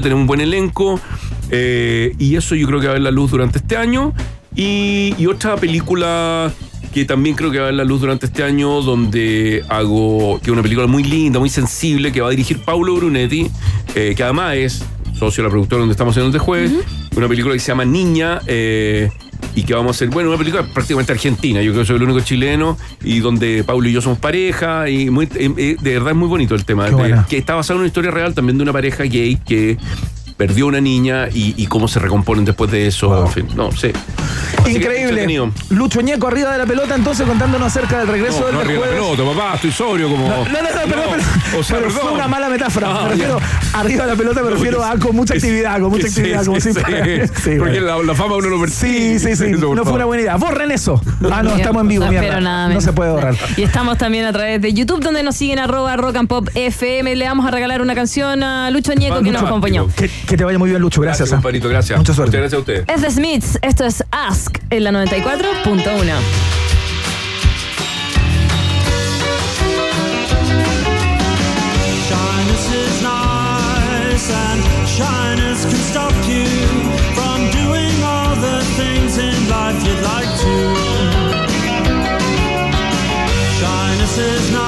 tenemos un buen elenco eh, y eso yo creo que va a ver la luz durante este año. Y, y otra película que también creo que va a ver la luz durante este año, donde hago, que es una película muy linda, muy sensible, que va a dirigir Paulo Brunetti, eh, que además es socio de la productora donde estamos haciendo este jueves, una película que se llama Niña. eh, y que vamos a hacer, bueno, una película prácticamente argentina, yo creo que soy el único chileno, y donde Paulo y yo somos pareja, y muy, eh, eh, de verdad es muy bonito el tema, de- que está basado en una historia real también de una pareja gay que perdió una niña y, y cómo se recomponen después de eso, Wow. en fin, no. Así que, Increíble. Lucho Ñeco arriba de la pelota, entonces contándonos acerca del regreso No, del no arriba la jueves. pelota, papá, estoy sobrio como. No, no, no, no, perdón, perdón. O sea, Pero perdón. fue una mala metáfora. Ah, me refiero, arriba de la pelota me refiero a con mucha actividad, con mucha Sí, actividad, sí, como sí, sí. Sí, Porque bueno. la, la fama uno lo persigue. Sí, sí, sí. No fue una buena idea. Borren eso. Ah, no, estamos en vivo, No, mierda. pero nada no se puede borrar. Y estamos también a través de YouTube, donde nos siguen arroba rock and pop FM. Le vamos a regalar una canción a Lucho Ñeco que nos acompañó. Que, te vaya muy bien, Lucho. Gracias. Gracias, ah. compadrito, gracias. Mucha suerte. Muchas gracias a ustedes. Es The Smiths, esto es Ask en la 94.1. Shyness is nice,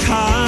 time.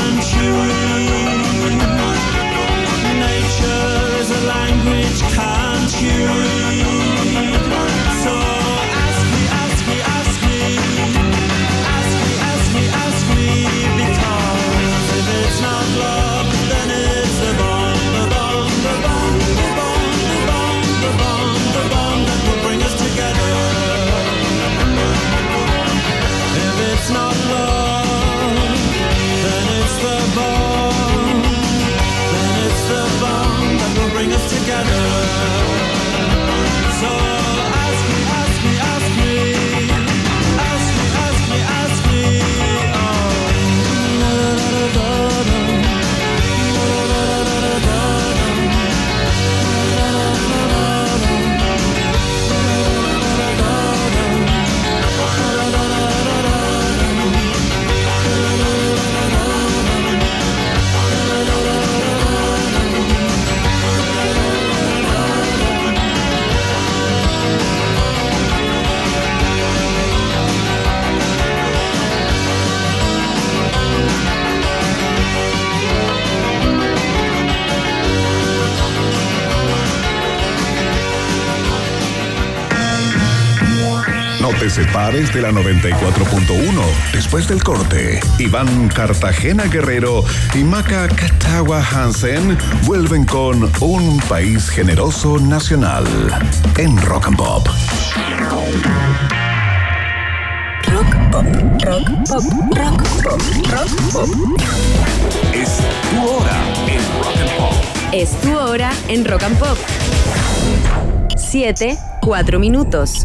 Separes de la 94.1. Después del corte, Iván Cartagena Guerrero y Maca Catagua Hansen vuelven con Un País Generoso Nacional en Rock and Pop. Rock pop, rock pop, rock pop, rock pop. Es tu hora en Rock and Pop. Es tu hora en Rock and Pop. 7, 4 minutos.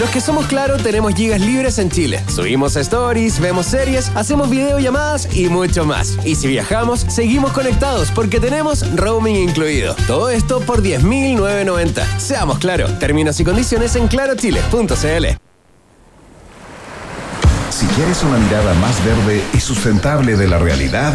Los que somos claro tenemos gigas libres en Chile. Subimos stories, vemos series, hacemos videollamadas y mucho más. Y si viajamos, seguimos conectados porque tenemos roaming incluido. Todo esto por 10.990. Seamos claro. Términos y condiciones en clarochile.cl. Si quieres una mirada más verde y sustentable de la realidad,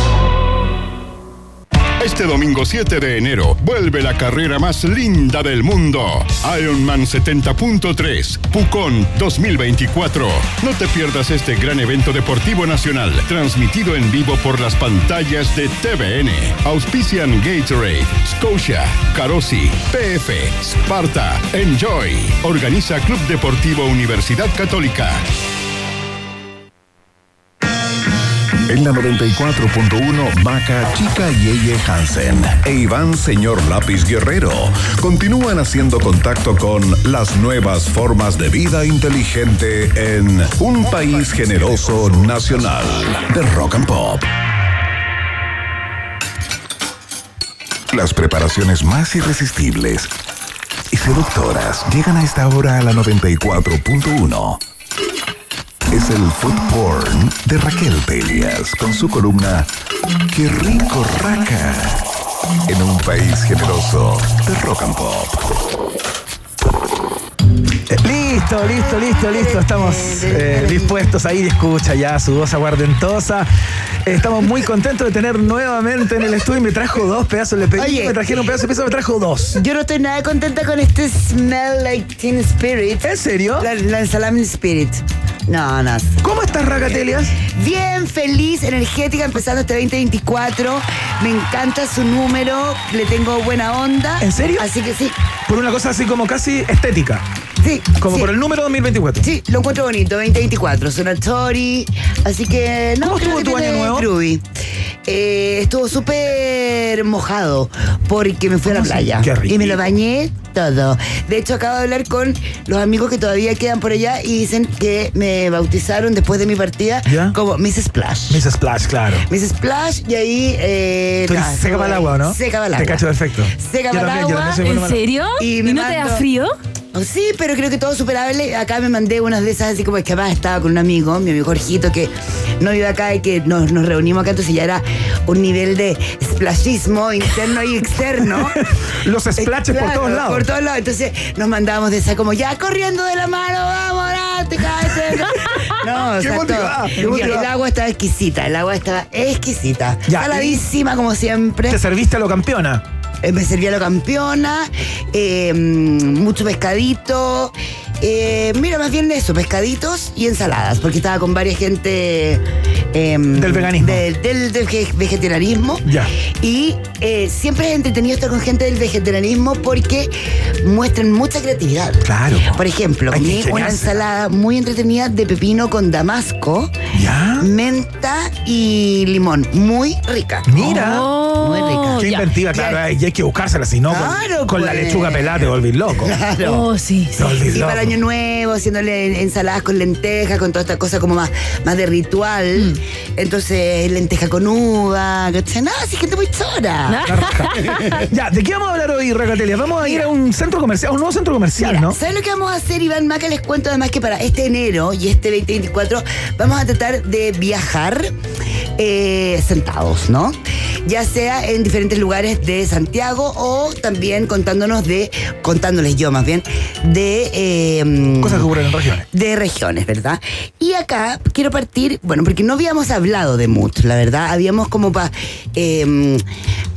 Este domingo 7 de enero vuelve la carrera más linda del mundo. Ironman 70.3, Pucón 2024. No te pierdas este gran evento deportivo nacional, transmitido en vivo por las pantallas de TVN. Auspician Gatorade, Scotia, Carosi, PF, Sparta, Enjoy. Organiza Club Deportivo Universidad Católica. En la 94.1, Maca Chica Yeye Hansen. E Iván Señor Lápiz Guerrero. Continúan haciendo contacto con las nuevas formas de vida inteligente en un país generoso nacional de rock and pop. Las preparaciones más irresistibles y seductoras llegan a esta hora a la 94.1 es el food porn de Raquel Pelias con su columna Qué rico raca en un país generoso de rock and pop. Listo, listo, listo, listo. Estamos eh, dispuestos ahí. Escucha ya su voz aguardentosa. Estamos muy contentos de tener nuevamente en el estudio. Me trajo dos pedazos. Le pedí, Oye. me trajeron un pedazo de pizza, me trajo dos. Yo no estoy nada contenta con este Smell Like Teen Spirit. ¿En serio? La, la ensalada Spirit. No, no. ¿Cómo estás, Racatelias? Bien, feliz, energética, empezando este 2024. Me encanta su número, le tengo buena onda. ¿En serio? Así que sí. Por una cosa así como casi estética. Sí. Como sí. por el número 2024. Sí, lo encuentro bonito, 2024, Sonatori, así que no ¿Cómo creo estuvo que tu año nuevo? groovy. Eh, estuvo súper mojado porque me fui a la playa Qué rico. y me lo bañé todo. De hecho, acabo de hablar con los amigos que todavía quedan por allá y dicen que me bautizaron después de mi partida ¿Ya? como Miss Splash. Miss Splash, claro. Miss Splash y ahí... Eh, nada, seca para el agua, ¿o ¿no? Seca para el Te agua. cacho perfecto. Seca para el agua. ¿En serio? Y ¿Y, me no te da frío? Oh, Sí, pero creo que todo superable. Acá me mandé unas de esas así como es que además estaba con un amigo, mi amigo Jorgito, que no vive acá y que nos, nos reunimos acá, entonces ya era un nivel de splashismo interno y externo. Los splashes por Claro, todos lados. Por todos lados. Entonces nos mandábamos de esa como ya corriendo de la mano, vamos, cállate. No, o sea, todo. motivada. el agua estaba exquisita, el agua estaba exquisita. Ya, Saladísima como siempre. Te serviste a lo campeona. Eh, me servía la campeona, eh, mm, mucho pescadito. Eh, mira, más bien eso, pescaditos y ensaladas, porque estaba con varias gente eh, Del veganismo. de- del, del ve- vegetarianismo. Ya. Y eh, siempre es entretenido estar con gente del vegetarianismo porque muestran mucha creatividad. Claro. Por ejemplo, comí una ensalada muy entretenida de pepino con damasco, ¿Ya? menta y limón. Muy rica. Mira. Oh, Muy rica. Qué ya. inventiva, claro. Y hay que buscársela, si no, con- la pues. lechuga pelada te volvís loco. Claro. Oh, sí, sí. Y loco. para el año nuevo, haciéndole ensaladas con lentejas, con toda esta cosa como más, más de ritual. Entonces, lenteja con uva, ¿cachai? No, sí, gente muy chora. ya, ¿de qué vamos a hablar hoy, Racatelia? Vamos a ir a un centro comercial, a un nuevo centro comercial, Mira, ¿no? ¿sabes lo que vamos a hacer, Iván Maca? Les cuento además que para este enero y este 2024 vamos a tratar de viajar eh, sentados, ¿no? ya sea en diferentes lugares de Santiago o también contándonos de, contándoles yo más bien, de... eh, Cosas que ocurren en regiones. de regiones, ¿verdad? Y acá quiero partir, bueno, porque no habíamos hablado de Mood, la verdad, habíamos como pa- eh,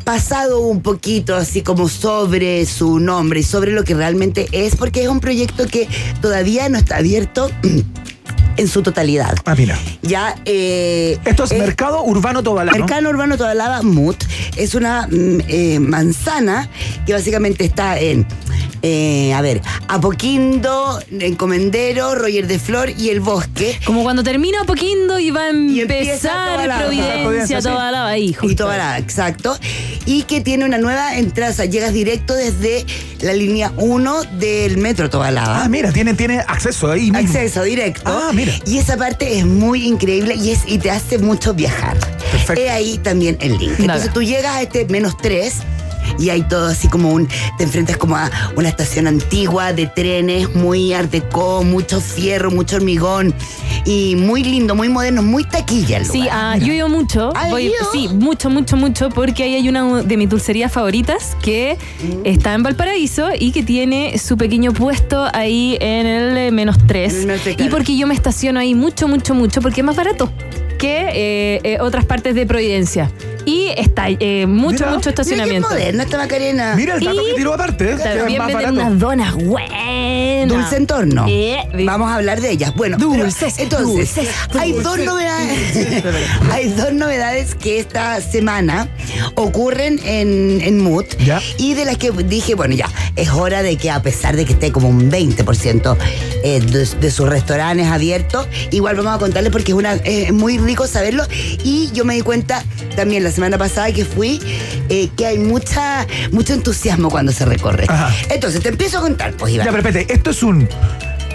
pasado un poquito así como sobre su nombre y sobre lo que realmente es, porque es un proyecto que todavía no está abierto en su totalidad. Ah, mira. Ya, eh, Esto es eh, Mercado Urbano Tobalá. ¿no? Mercado Urbano Tobalaba Mut es una mm, eh, manzana que básicamente está en, eh, a ver, Apoquindo, Encomendero, Roger de Flor y El Bosque. Como cuando termina Poquindo y va a empezar Tobalaba. Providencia, la ahí, Y. Tobalaba, exacto. Y que tiene una nueva entrada, llegas directo desde la línea 1 del metro Tobalaba. Ah, mira, tiene, tiene acceso ahí mismo. Acceso directo. Ah, mira. Y esa parte es muy increíble y, es, y te hace mucho viajar. Perfecto. He ahí también el link. Entonces tú llegas a este menos 3 y hay todo así como un. Te enfrentas como a una estación antigua de trenes, muy art deco, mucho fierro, mucho hormigón. Y muy lindo, muy moderno, muy taquilla el Sí, lugar. ah, yo he ido mucho. ¿Has Voy- sí, mucho, mucho, mucho, porque ahí hay una de mis dulcerías favoritas que Mm. está en Valparaíso y que tiene su pequeño puesto ahí en el eh, menos 3. En el menos tres, Y porque yo me estaciono ahí mucho, mucho, mucho, porque es más barato que eh, eh, otras partes de Providencia. Y está eh, mucho, Mira, mucho Mira qué estacionamiento. moderna esta Macarena. Mira el dato Y que tiró aparte. ¿eh? que es También más venden barato. unas donas buenas. Dulce entorno. Eh, Vamos a hablar de ellas. Bueno, pero Dulces, entonces, dulces, hay dos novedades. hay dos novedades que esta semana ocurren en, en Mood. Ya. Y de las que dije, bueno, ya, es hora de que a pesar de que esté como un 20% eh, de, de sus restaurantes abiertos, igual vamos a contarles porque es, una, es muy rico saberlo. Y yo me di cuenta también la semana pasada que fui eh, que hay mucha, mucho entusiasmo cuando se recorre. Ajá. Entonces, te empiezo a contar, pues, Iván. Ya, pero espérate, esto es un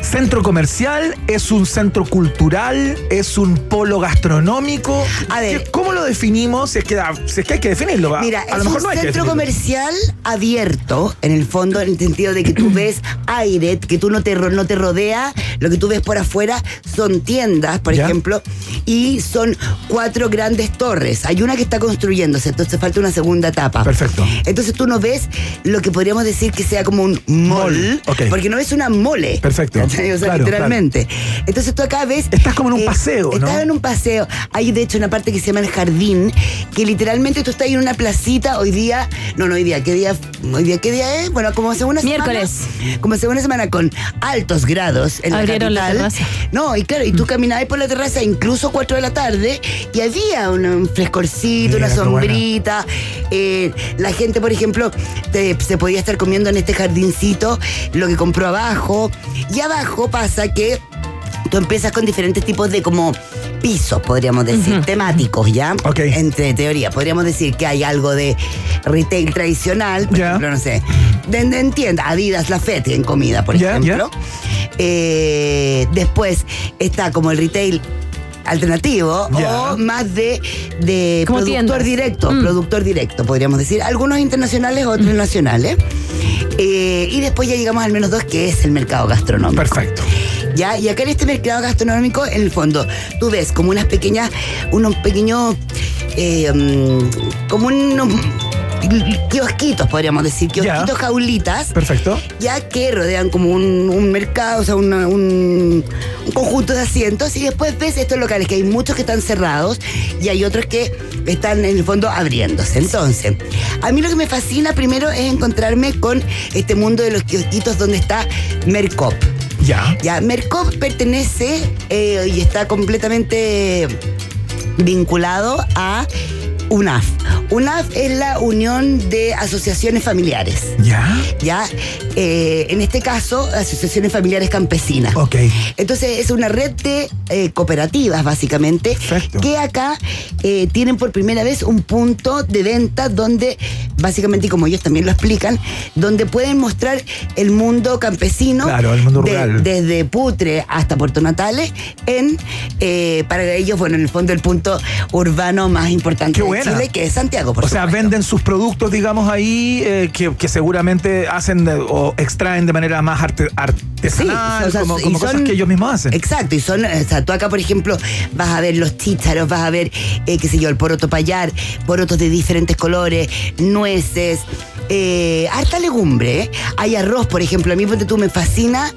centro comercial, es un centro cultural, es un polo gastronómico. A ver. ¿Qué- ¿Cómo lo definimos? Si es que, si es, que hay que definirlo. ¿va? Mira, a lo es mejor un no hay centro comercial abierto, en el fondo, en el sentido de que tú ves aire, que tú no te, no te rodea, lo que tú ves por afuera son tiendas, por Ya. ejemplo, y son cuatro grandes torres. Hay una que está construyéndose, entonces falta una segunda etapa. Perfecto. Entonces tú no ves lo que podríamos decir que sea como un mall, porque no ves una mole. Perfecto. O sea, Claro, literalmente. Entonces tú acá ves. Estás como en un paseo, ¿no? Estás en un paseo. Hay de hecho una parte que se llama el jardín, que literalmente tú estás en una placita hoy día. No, no, hoy día. ¿Qué día? Hoy día, ¿qué día es? Bueno, como hace una Miércoles. semana. Como hace una semana con altos grados en Abrieron la la capital. terraza. No, y claro, y tú caminabas por la terraza incluso 4 de la tarde y había un, un frescorcito, Mira, una sombrita. eh, la gente, por ejemplo, te- se podía estar comiendo en este jardincito lo que compró abajo. Y abajo pasa que tú empiezas con diferentes tipos de como pisos, podríamos decir, temáticos, ¿ya? Ok. Entre teoría, podríamos decir que hay algo de retail tradicional, por ejemplo, no sé, de, de- en tienda, Adidas, La Fete en comida, por ejemplo. Eh, después está como el retail alternativo o más de, productor tiendas. directo, Mm. productor directo, podríamos decir. Algunos internacionales, otros nacionales. Eh, y después ya llegamos al menos dos, que es el mercado gastronómico. Perfecto. ¿Ya? Y acá en este mercado gastronómico, en el fondo, tú ves como unas pequeñas, unos pequeños, eh, mm, como unos kiosquitos, podríamos decir, kiosquitos jaulitas, Perfecto. ya que rodean como un, un mercado, o sea, una- un, un conjunto de asientos, y después ves estos locales, que hay muchos que están cerrados y hay otros que están en el fondo abriéndose. Entonces, a mí lo que me fascina primero es encontrarme con este mundo de los kiosquitos donde está Mercop. Ya. Ya, Mercop pertenece eh, y está completamente vinculado a UNAF. UNAF es la Unión de Asociaciones Familiares. Ya. Ya, Eh, en este caso, asociaciones familiares campesinas. Ok. Entonces es una red de eh, cooperativas, básicamente, Perfecto. que acá eh, tienen por primera vez un punto de venta donde, básicamente, y como ellos también lo explican, donde pueden mostrar el mundo campesino. Claro, el mundo de- rural. desde Putre hasta Puerto Natales, en, para ellos, bueno, en el fondo, el punto urbano más importante Qué de buena. Chile, que es Santiago. Santiago, por O sea, venden sus productos, digamos, ahí, eh, que, que seguramente hacen de- o extraen de manera más arte- artesanal, Sí, o sea, como, cosas que ellos mismos hacen. Exacto, y son, o sea, tú acá, por ejemplo, vas a ver los chícharos, vas a ver, eh, qué sé yo, el poroto payar, porotos de diferentes colores, nueces, eh, harta legumbre. ¿eh? Hay arroz, por ejemplo, a mí, ponte tú, me fascina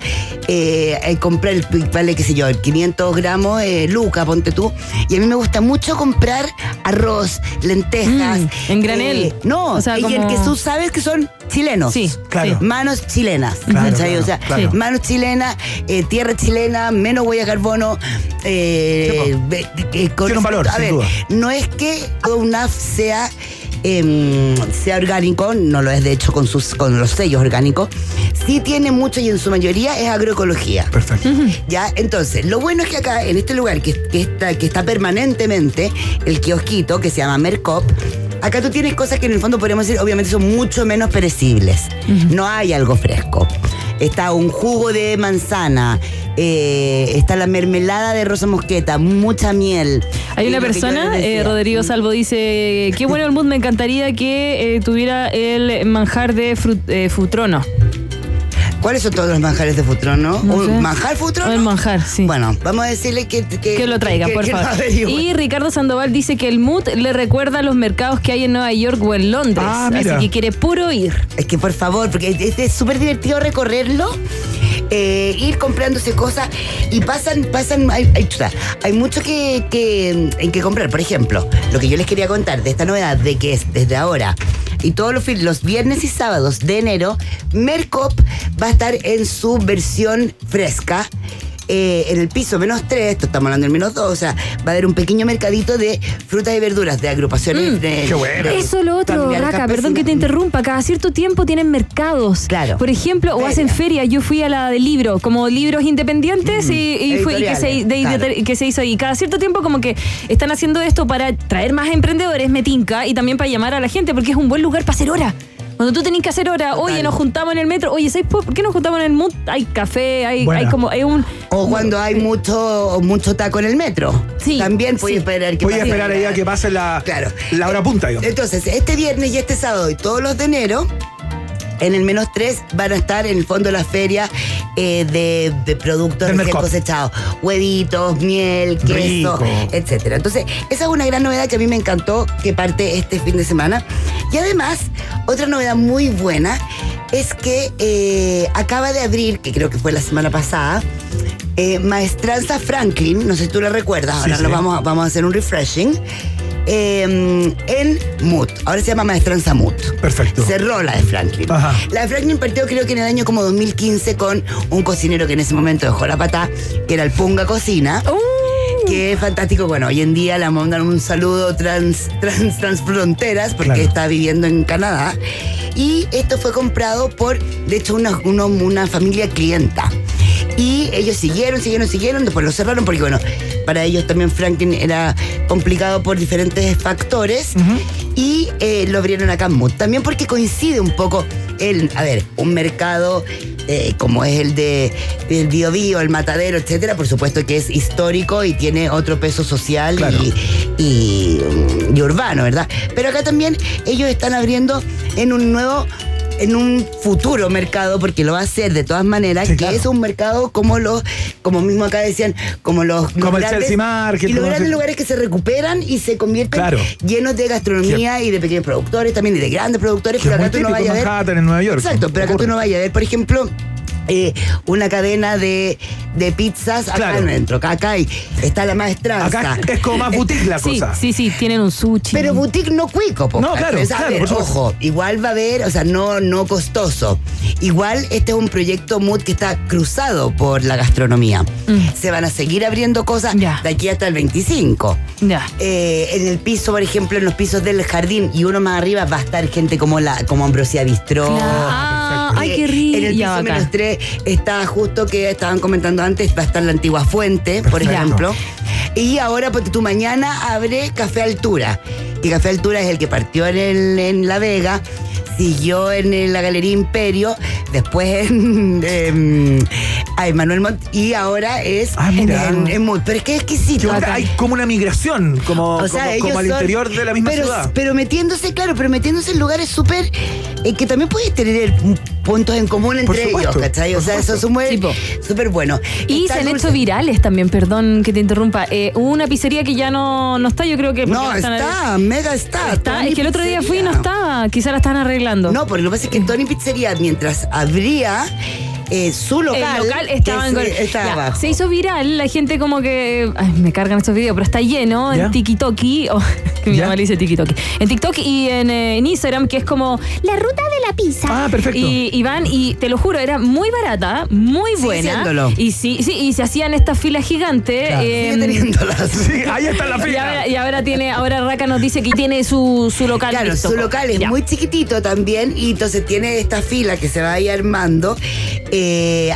eh, comprar, el, vale, qué sé yo, el 500 gramos, eh, luca, ponte tú, y a mí me gusta mucho comprar arroz, lentejas. Mm, en granel. eh, no, O sea, y el como- que tú sabes que son chilenos. Sí, Claro. sí. Manos chilenas. Claro, ¿cachai? claro, o sea, claro. manos chilenas, eh, tierra chilena, menos huella de carbono. eh, eh, con- un valor, A sin ver, duda. no es que todo UNAF sea. Em, sea orgánico, no lo es de hecho con sus con los sellos orgánicos, sí tiene mucho y en su mayoría es agroecología. Perfecto. Ya, entonces, lo bueno es que acá, en este lugar que, que está, que está permanentemente, el kiosquito, que se llama Mercop, acá tú tienes cosas que en el fondo podríamos decir, obviamente son mucho menos perecibles. No hay algo fresco. Está un jugo de manzana, eh, está la mermelada de rosa mosqueta, mucha miel. Hay una persona, eh. Rodrigo Salvo dice, qué bueno el mood, me encantaría que eh, tuviera el manjar de fru- eh, futrono. ¿Cuáles son todos los manjares de Futrono? No ¿Un manjar Futrono? El manjar, sí. Bueno, vamos a decirle que... Que, Que lo traiga, que- por que favor. Y Ricardo Sandoval dice que el mood le recuerda a los mercados que hay en Nueva York o en Londres. Ah, mira. Así que quiere puro ir. Es que por favor, porque es- súper divertido recorrerlo, eh, ir comprándose cosas y pasan, pasan, hay, hay, hay mucho que, que, en que comprar. Por ejemplo, lo que yo les quería contar de esta novedad, de que es desde ahora y todos los, los viernes y sábados de enero, Mercop va a estar en su versión fresca. Eh, en el piso menos 3, esto estamos hablando del menos 2, o sea, va a haber un pequeño mercadito de frutas y verduras, de agrupaciones. Mm, de, qué bueno. Eso lo otro, Raca, perdón que te interrumpa. Cada cierto tiempo tienen mercados. Claro. Por ejemplo, o Feria. hacen feria. Yo fui a la de libro, como libros independientes y, y fui- y que, se, Editoriales, de- claro. de- que se hizo ahí. Cada cierto tiempo como que están haciendo esto para traer más emprendedores, me tinca, y también para llamar a la gente, porque es un buen lugar para hacer hora. Cuando tú tenés que hacer hora, oye, nos juntamos en el metro, oye, ¿sabes por por qué nos juntamos en el mood? Hay café, hay, como, hay un... O cuando hay mucho, mucho taco en el metro. Sí, También puedes sí. esperar que Voy a pase esperar a que pase la, Claro. la hora punta, digamos. Entonces, este viernes y este sábado y todos los de enero, en el menos 3 van a estar en el fondo de la feria eh, de, de productos recién cosechados. Huevitos, miel, queso, etcétera. Entonces, esa es una gran novedad que a mí me encantó que parte este fin de semana. Y además, otra novedad muy buena es que eh, acaba de abrir, que creo que fue la semana pasada, eh, Maestranza Franklin, no sé si tú la recuerdas, Sí, ahora sí. lo vamos, a- vamos a hacer un refreshing. Eh, en Mood. Ahora se llama Maestranza Mood. Perfecto. Cerró la de Franklin. Ajá. La de Franklin partió creo que en el año como 2015 con un cocinero que en ese momento dejó la pata, que era el Punga Cocina. ¡Uh! Que es fantástico. Bueno, hoy en día le mandan un saludo trans, trans, transfronteras porque Claro. está viviendo en Canadá. Y esto fue comprado por, de hecho, una, uno- una familia clienta. Y ellos siguieron, siguieron, siguieron, después lo cerraron porque, bueno, para ellos también Franklin era complicado por diferentes factores. Y eh, lo abrieron acá en Mood. También porque coincide un poco el, a ver, un mercado eh, como es el de el Bio Bio, el Matadero, etcétera, por supuesto que es histórico y tiene otro peso social Claro. y, y, y urbano, ¿verdad? Pero acá también ellos están abriendo en un nuevo en un futuro mercado, porque lo va a hacer de todas maneras, Sí, que claro. es un mercado como los, como mismo acá decían, como los, los Como el Chelsea Market, y los grandes lugares que se recuperan y se convierten Claro. llenos de gastronomía y de pequeños productores también y de grandes productores, pero acá tú no vayas a ver. En Nueva York. Exacto, pero acá tú no vayas a ver, por ejemplo, eh, una cadena de, de pizzas acá Claro. adentro. Acá, hay, está la maestranza. Acá es como más boutique la Sí, cosa. sí, sí, tienen un sushi. Pero boutique no cuico, po, No, claro, claro, ver, por supuesto. ojo, igual va a haber, o sea, no, no costoso. Igual este es un proyecto Mood que está cruzado por la gastronomía. Se van a seguir abriendo cosas Mm. De aquí hasta el 25. Ya. Eh, en el piso, por ejemplo, en los pisos del jardín y uno más arriba va a estar gente como la como Ambrosia Bistró. Ah, ay, Eh, qué rico. En el piso menos 3 está justo que estaban comentando antes, va a estar la antigua fuente, por ejemplo. Y ahora, porque tú mañana abre Café Altura. Que Café Altura es el que partió en, el- en La Vega, siguió en la Galería Imperio, después en, em, a Emanuel Mont y ahora es Ah, mira. en, en Mood. Pero es que es ¿Qué exquisito. Hay como una migración, como, O sea, como, al son- interior de la misma pero, ciudad. Pero metiéndose, claro, pero metiéndose en lugares súper. eh, que también puedes tener puntos en común entre supuesto, ellos, ¿cachai? O sea, eso es súper Sí, po. súper bueno. Y Está se han dulce- hecho virales también, perdón que te interrumpa. Eh, hubo una pizzería que ya no, no está, yo creo que. No, están- está, mega está. Es que el otro día fui y no estaba. Quizá la están arreglando. No, porque lo que pasa es que Tony Pizzería, mientras abría eh, su local, el local estaba, en se- Gol- estaba Ya, abajo. Se hizo viral, la gente como que. Ay, me cargan estos videos, pero está lleno ¿Ya? en TikTok. Oh, que mi ¿Ya? mamá le dice TikTok. En TikTok y en, eh, en Instagram, que es como la ruta de la pizza. Ah, perfecto. Y, y van, y te lo juro, era muy barata, muy buena. siéndolo. Y sí, sí, y se hacían estas filas gigantes. Claro. eh, teniéndolas. Sí, ahí está la y fila. ahora, y ahora tiene, ahora Raka nos dice que tiene su, su local. Claro, listo. su local es Ya. muy chiquitito también y entonces tiene esta fila que se va ahí armando. Eh,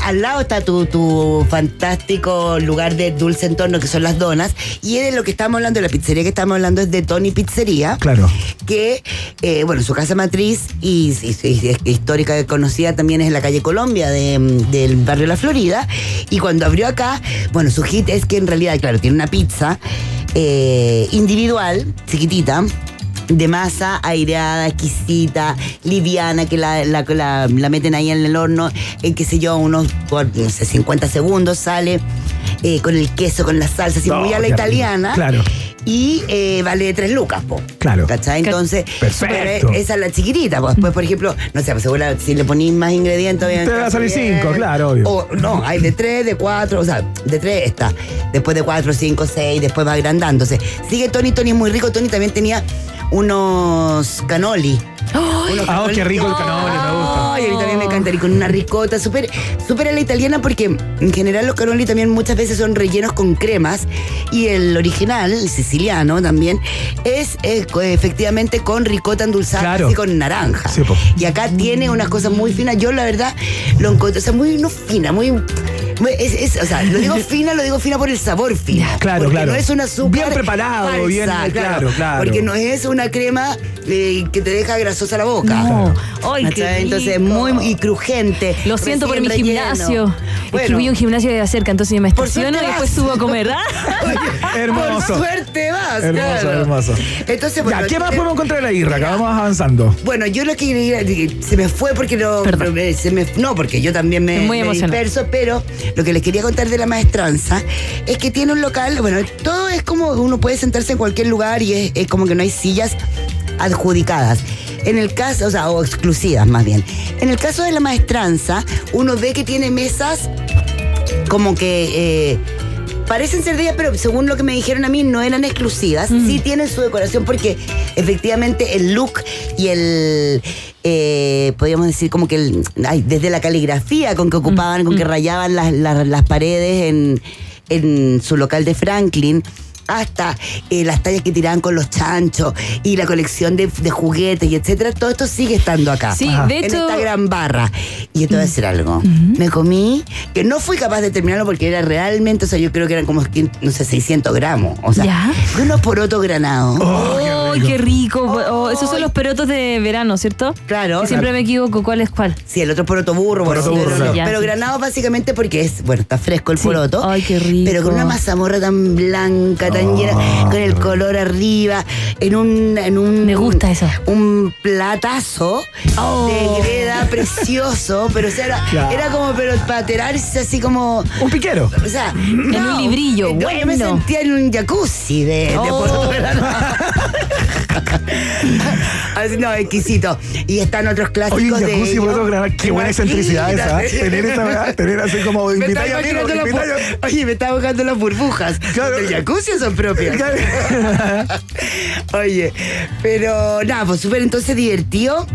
al lado está tu, tu fantástico lugar de dulce entorno que son las donas y de lo que estamos hablando, la pizzería que estamos hablando es de Tony Pizzería. Claro. Que, eh, bueno, su casa matriz y, y- y- es histórica conocida también es en la calle Colombia de- del barrio La Florida. Y cuando abrió acá, bueno, su hit es que en realidad, claro, tiene una pizza eh, individual, chiquitita, de masa aireada, exquisita, liviana, que la, la, la- la meten ahí en el horno, en qué sé yo, unos por, no sé, 50 segundos, sale eh, con el queso, con la salsa, así No, muy a la italiana. Claro. Y eh, vale 3 lucas, po. Claro. ¿Cachai? Entonces, Perfecto. esa es la chiquitita. Pues después, por ejemplo, no sé, pues seguro si le ponís más ingredientes, obviamente. Te va a salir bien. cinco, claro, obvio. O no, hay de 3, de 4, o sea, de 3 está. Después de 4, 5, 6, después va agrandándose. Sigue Tony, Tony es muy rico. Tony también tenía unos canoli. Unos Ah, oh, qué rico el canoli, me gusta. Ay, a mí también me encanta. Y con una ricota, súper súper a la italiana, porque en general los canoli también muchas veces son rellenos con cremas. Y el original, el siciliano también, es eh, co- efectivamente con ricota endulzada Claro. así con naranja. Sí, y acá tiene unas cosas muy finas. Yo, la verdad, lo encuentro, o sea, muy, no fina, muy. es- es- o sea, lo digo fina, lo digo fina por el sabor fino. Claro, porque claro. No es una azúcar. Bien preparado, falsa, bien- claro, claro. Porque no es una crema eh, que te deja grasosa la boca. No. Ay. Entonces, rico. Muy y crujiente. Lo siento por mi relleno. gimnasio. Es que Bueno, vi un gimnasio de cerca, entonces me estaciono y después subo a comer. ¿ah? Hermoso. Por suerte vas. Hermoso, claro. hermoso. Entonces, bueno, ya, ¿qué más eh, podemos encontrar en la Irra? Que vamos avanzando. Bueno, yo lo que quería- se me fue porque no, Perdón. eh, se me, no, porque yo también me, Muy me disperso, pero lo que les quería contar de la maestranza es que tiene un local, bueno, todo es como uno puede sentarse en cualquier lugar y es, es como que no hay sillas adjudicadas. En el caso, o sea, o exclusivas más bien. En el caso de la maestranza, uno ve que tiene mesas como que eh, parecen ser de ellas, pero según lo que me dijeron a mí, no eran exclusivas. Sí tienen su decoración porque efectivamente el look y el. eh, podríamos decir como que el- ay, desde la caligrafía con que ocupaban, con que rayaban las, las- las paredes en, en su local de Franklin. Hasta eh, las tallas que tiraban con los chanchos y la colección de, de juguetes y etcétera, todo esto sigue estando acá. Sí, Ajá. de En hecho. esta gran barra. Y yo te voy a decir algo. Me comí, que no fui capaz de terminarlo porque era realmente, o sea, yo creo que eran como, no sé, 600 gramos. O sea, ¿Ya? unos porotos granados. ¡Ay, qué rico! Oh, esos son los perotos de verano, ¿cierto? Claro. Que siempre me equivoco cuál es cuál. Sí, el otro poroto burro. bueno, Poroto burro, pero, claro. Ya, pero sí. granados básicamente porque es, bueno, está fresco el Sí. poroto. Ay, qué rico. Pero con una mazamorra tan blanca, llena, con el color arriba, en un, en un. Me gusta eso. Un platazo Oh. de greda precioso, pero o sea, era, Claro. era como pero para tirarse así como. Un piquero. O sea, En un librillo, no, Yo me bueno. sentía en un jacuzzi de, de Oh. Así, no, exquisito. Y están otros clásicos Oye, de jacuzzi, ellos. puedo grabar. Qué buena excentricidad esa. ¿eh? Tener esa, ¿verdad? tener así como Me invitar estaba a amigos. imaginando las invitar a- bur- Oye, me estaba buscando las burbujas. Claro. ¿Del jacuzzi son propias? Oye, pero nada, pues súper entonces divertido.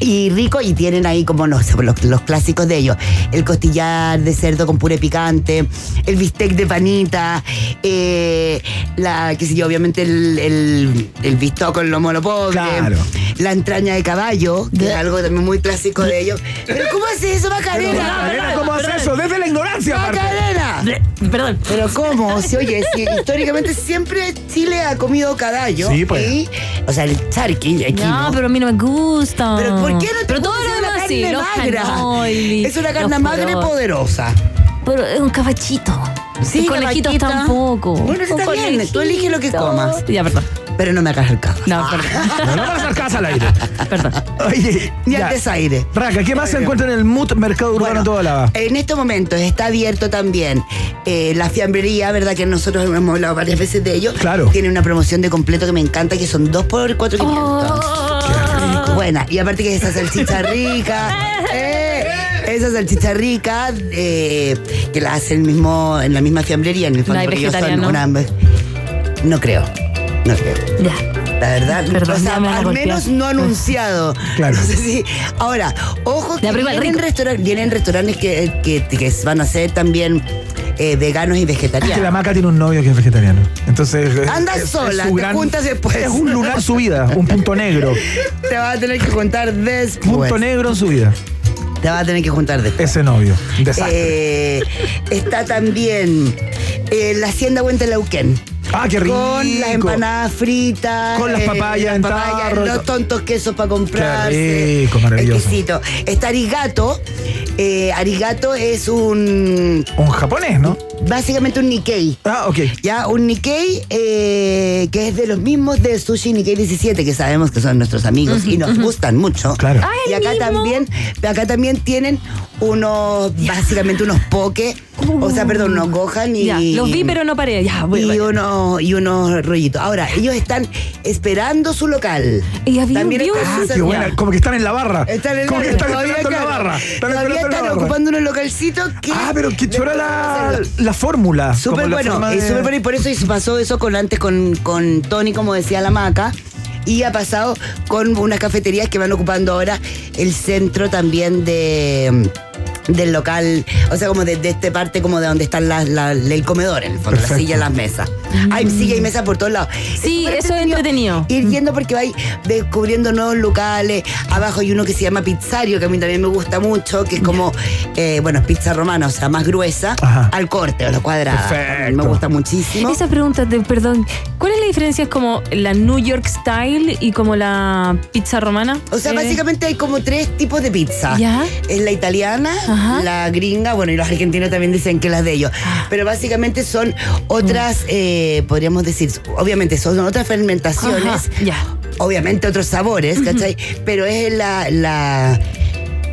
Y rico, y tienen ahí como no los, los clásicos de ellos. El costillar de cerdo con puré picante, el bistec de panita, eh, la, qué sé yo, obviamente el, el, el bistec con lomo lo pobre, Claro. la entraña de caballo, que es algo también muy clásico de ellos. Pero ¿cómo hace eso, Macarena? Macarena, ¿cómo hace eso? Desde la ignorancia, aparte. ¡Macarena! Perdón. Pero ¿cómo? Si, oye, si históricamente siempre Chile ha comido cadallo. Sí, pues. o sea, el charqui, aquí No, no. pero a mí no me gusta. Pero ¿por qué no te Pero todo lo demás sí, carne los magra. Es una carne magra y poderosa. pero es un cabachito. Sí, conejitos tampoco. Bueno, sí está bien. Tú eliges lo que comas. Ya, perdón. Pero no me hagas el caso. No, perdón. No, no vas a hacer casa al aire. perdón. Oye, Ni ya. al desaire. Raca, ¿qué más se encuentra en el MUT Mercado Urbano Bueno, Toda? En estos momentos está abierto también eh, la fiambrería, ¿verdad? Que nosotros hemos hablado varias veces de ello. Claro. Tiene una promoción de completo que me encanta, que son 2 por 4,500. Oh. Buena. Y aparte que esa salchicha rica. eh, esa salchicha rica eh, que la hace el mismo, en la misma fiambrería, en el fondo. No hay son una- no creo. No creo. Ya. La verdad, Perdón, o sea, me al menos no anunciado. Claro. No sé si- Ahora, ojo que vienen, rico. restauran- vienen restaurantes que, que- que van a ser también eh, veganos y Es que la vegetarianos. maca tiene un novio que es vegetariano. Entonces. Anda es- es sola, su te juntas después. Es un lunar su vida, un punto negro. Te vas a tener que juntar después. Punto negro en su vida. Te vas a tener que juntar después. Ese novio. Desastre. Eh, está también eh, la Hacienda Huente Lauquén. Ah, qué rico. Con las empanadas fritas. Con las papayas las en papayas, tarro. Los tontos quesos para comprarse. Qué rico, maravilloso. Exquisito. Está Arigato. Eh, arigato es un. Un japonés, ¿no? Básicamente un Nikkei. Ah, ok. Ya, un Nikkei eh, que es de los mismos de Sushi Nikkei 17, que sabemos que son nuestros amigos y nos gustan mucho. Claro. Ah, Y acá mismo. también, acá también tienen unos, básicamente unos poke, o sea, perdón, unos gohan y. Ya, los vi, pero no paré. Ya, voy, y unos, y unos rollitos. Ahora, ellos están esperando su local. Y había También un está view- en Ah, buena. Como que están en la barra. Están en Como que la- están todavía, esperando en la barra. Están Todavía están ocupando unos localcitos que. Ah, pero qué chora la fórmula. Súper la bueno, es súper bueno y por eso pasó eso con antes con, con Tony, como decía la maca. Y ha pasado con unas cafeterías que van ocupando ahora el centro también de del local, o sea, como de, de esta parte como de donde están las- la- el comedor, en el fondo, las sillas, las mesas. Hay sillas y mesas por todos lados. Sí, eso es entretenido. Ir yendo porque vais descubriendo nuevos locales. Abajo hay uno que se llama Pizzario, que a mí también me gusta mucho, que es como, eh, bueno, es pizza romana, o sea, más gruesa, Ajá. al corte, o la cuadrada. Perfecto. Me gusta muchísimo. Esa pregunta, de, perdón, ¿cuál es la diferencia? ¿Es como la New York Style y como la pizza romana? O sea, Eh, básicamente hay como tres tipos de pizza. Ya. Es la italiana, Ajá. la gringa, bueno, y los argentinos también dicen que las de ellos. Ah. Pero básicamente son otras, Mm. eh, podríamos decir, obviamente son otras fermentaciones. Ajá. Obviamente otros sabores, ¿cachai? Pero es la, la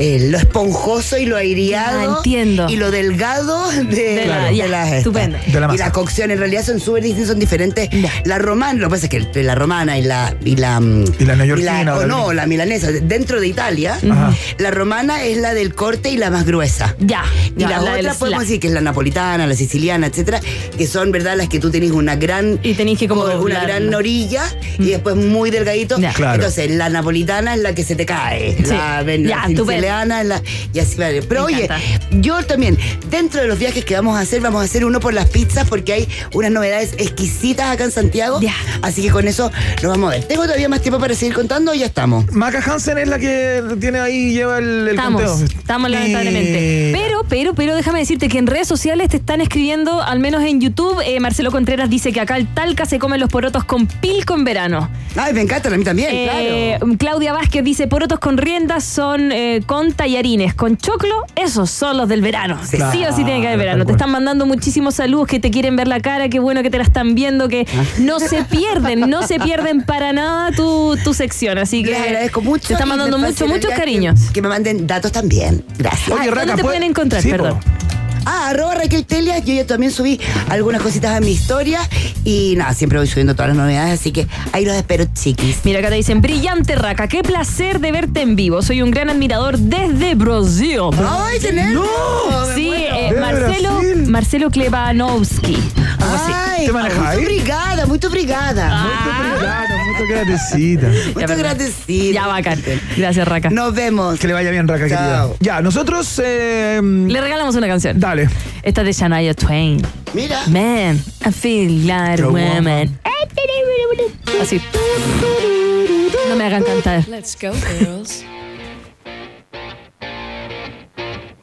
eh, lo esponjoso y lo aireado. Ya, entiendo. Y lo delgado de, De la- de ya, las- estupendo. De la y masa. la cocción en realidad son súper distintas, son diferentes. Ya. La romana, lo que pasa es que entre la romana y la. Y la, mm, Y la neoyorquina, o o la- no, la milanesa, dentro de Italia, Ajá. la romana es la del corte y la más gruesa. Ya. Y las la otras podemos decir que es la napolitana, la siciliana, etcétera, que son, ¿verdad? Las que tú tenés una gran. Y tenés que como una gran orilla y después muy delgadito. Ya. Claro. Entonces, la napolitana es la que se te cae. Sí. La, Ya, es la. Y así va. Pero Me oye, encanta. yo también, dentro de los viajes que vamos a hacer, vamos a hacer uno por las pizzas porque hay unas novedades exquisitas acá en Santiago. Ya. Así que con eso lo vamos a ver. ¿Tengo todavía más tiempo para seguir contando o ya estamos? Maca Hansen es la que tiene ahí, lleva el, el Estamos, conteo. estamos lamentablemente. Eh, Pero, pero, pero déjame decirte que en redes sociales te están escribiendo, al menos en YouTube, eh, Marcelo Contreras dice que acá el Talca se comen los porotos con pilco en verano. Ay, me encantan a mí también, Eh, claro. Claudia Vázquez dice, porotos con riendas son eh, con tallarines, con choclo, esos son los del verano. Sí, Claro, o sí tiene que haber verano. Te están mandando muchísimos saludos que te quieren ver la cara, qué bueno que te la están viendo, que Ah. no se pierden, no se pierden para nada tu, tu sección. Así que Les agradezco mucho. Te están mandando me muchos, cariños. Que, que me manden datos también. Gracias. Oye, Raca, ¿dónde te ¿puede- pueden encontrar? Sí, po. Ah, arroba Raquel Telias, yo ya también subí algunas cositas a mi historia y nada, siempre voy subiendo todas las novedades, así que ahí los espero, chiquis. Mira, acá te dicen, brillante Raca, qué placer de verte en vivo. Soy un gran admirador desde Brasil. ¡Ay, tener! ¡No! Sí, eh, Marcelo, Brasil. Marcelo Klebanowski. Algo así. Ay, ¿Te manejas ahí? Muy obrigada, muy obrigada. Muito obrigado, muito agradecida. Muy agradecida. Ya bacán. Gracias, Raca. Nos vemos. Que le vaya bien, Raca, querida. Chao. Ya, nosotros. eh, Le regalamos una canción. dale. Esta es de Shania Twain. Mira. Man, I feel like a woman. Así. No me hagan cantar. Let's go, girls.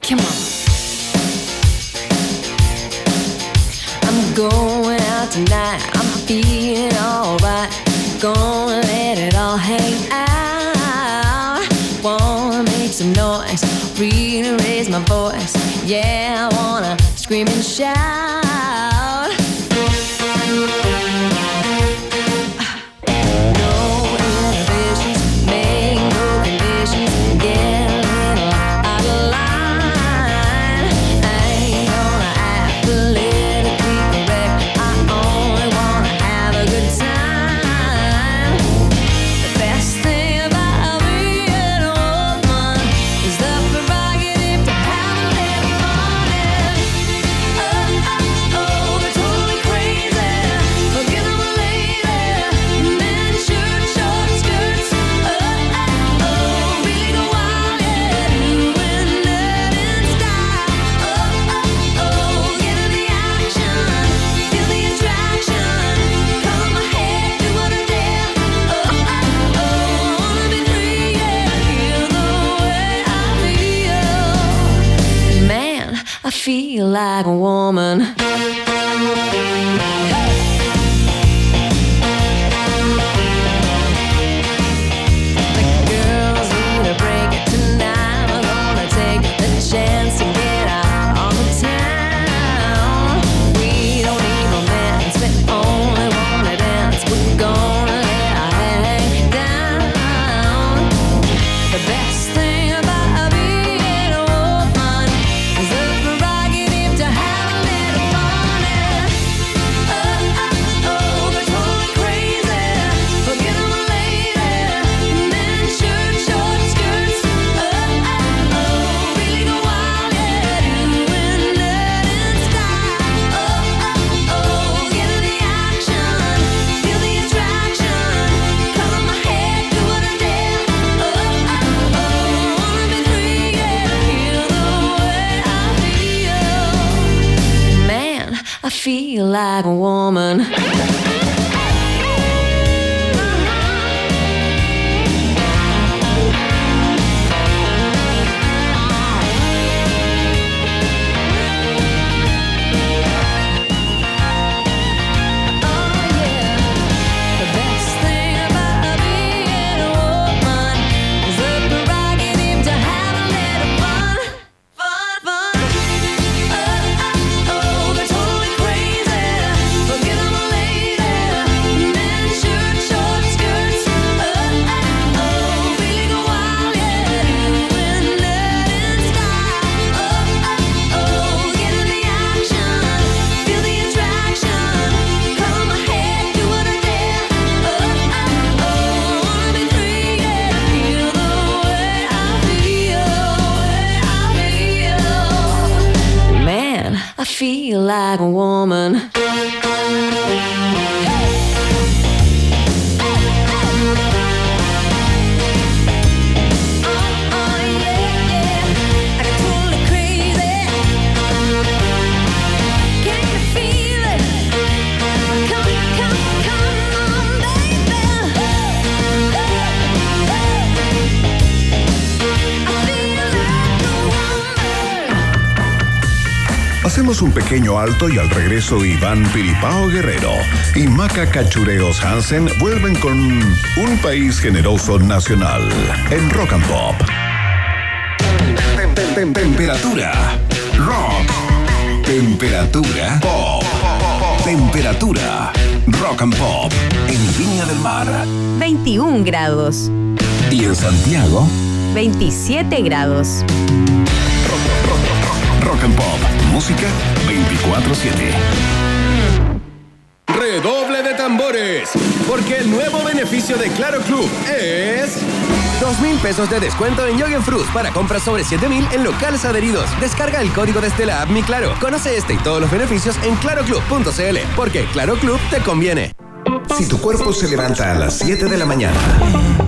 Come on. I'm going out tonight. I'm feeling alright. Gonna let it all hang out. Wanna make some noise. Really raise my voice. Yeah, I wanna scream and shout. Feel like a woman. Like a woman. Like un pequeño alto y al regreso Iván Piripao Guerrero y Maca Cachureos Hansen vuelven con un país generoso nacional en Rock and Pop. Tem- tem- tem- Temperatura rock. Temperatura pop. Temperatura rock and pop en Viña del Mar 21 grados. y en Santiago 27 grados. Rock and Pop. Música 24-7. Redoble de tambores, porque el nuevo beneficio de Claro Club es... 2 mil pesos de descuento en Yogen Fruits para compras sobre 7 mil en locales adheridos. Descarga el código desde la app Mi Claro. Conoce este y todos los beneficios en claroclub.cl, porque Claro Club te conviene. Si tu cuerpo se levanta a las 7 de la mañana,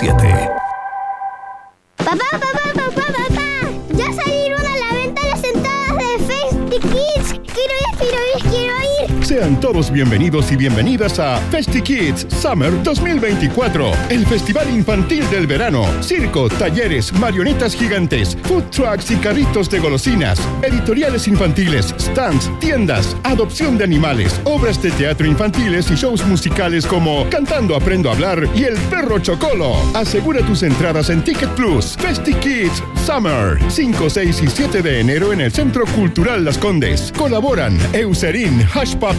24/7 Papá, papá, papá, papá. Ya salieron Sean todos bienvenidos y bienvenidas a Festi Kids Summer 2024, el festival infantil del verano. Circo, talleres, marionetas gigantes, food trucks y carritos de golosinas, editoriales infantiles, stands, tiendas, adopción de animales, obras de teatro infantiles y shows musicales como Cantando Aprendo a Hablar y El Perro Chocolo. Asegura tus entradas en Ticket Plus. Festi Kids Summer, 5, 6 y 7 de enero en el Centro Cultural Las Condes. Colaboran Eucerin, Hush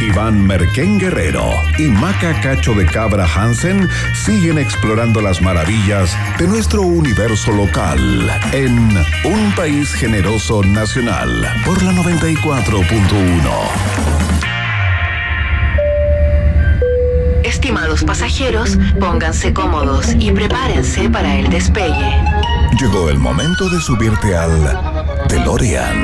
Iván Merquén Guerrero y Maca Cacho de Cabra Hansen siguen explorando las maravillas de nuestro universo local en Un País Generoso Nacional por la 94.1. Estimados pasajeros, pónganse cómodos y prepárense para el despegue. Llegó el momento de subirte al DeLorean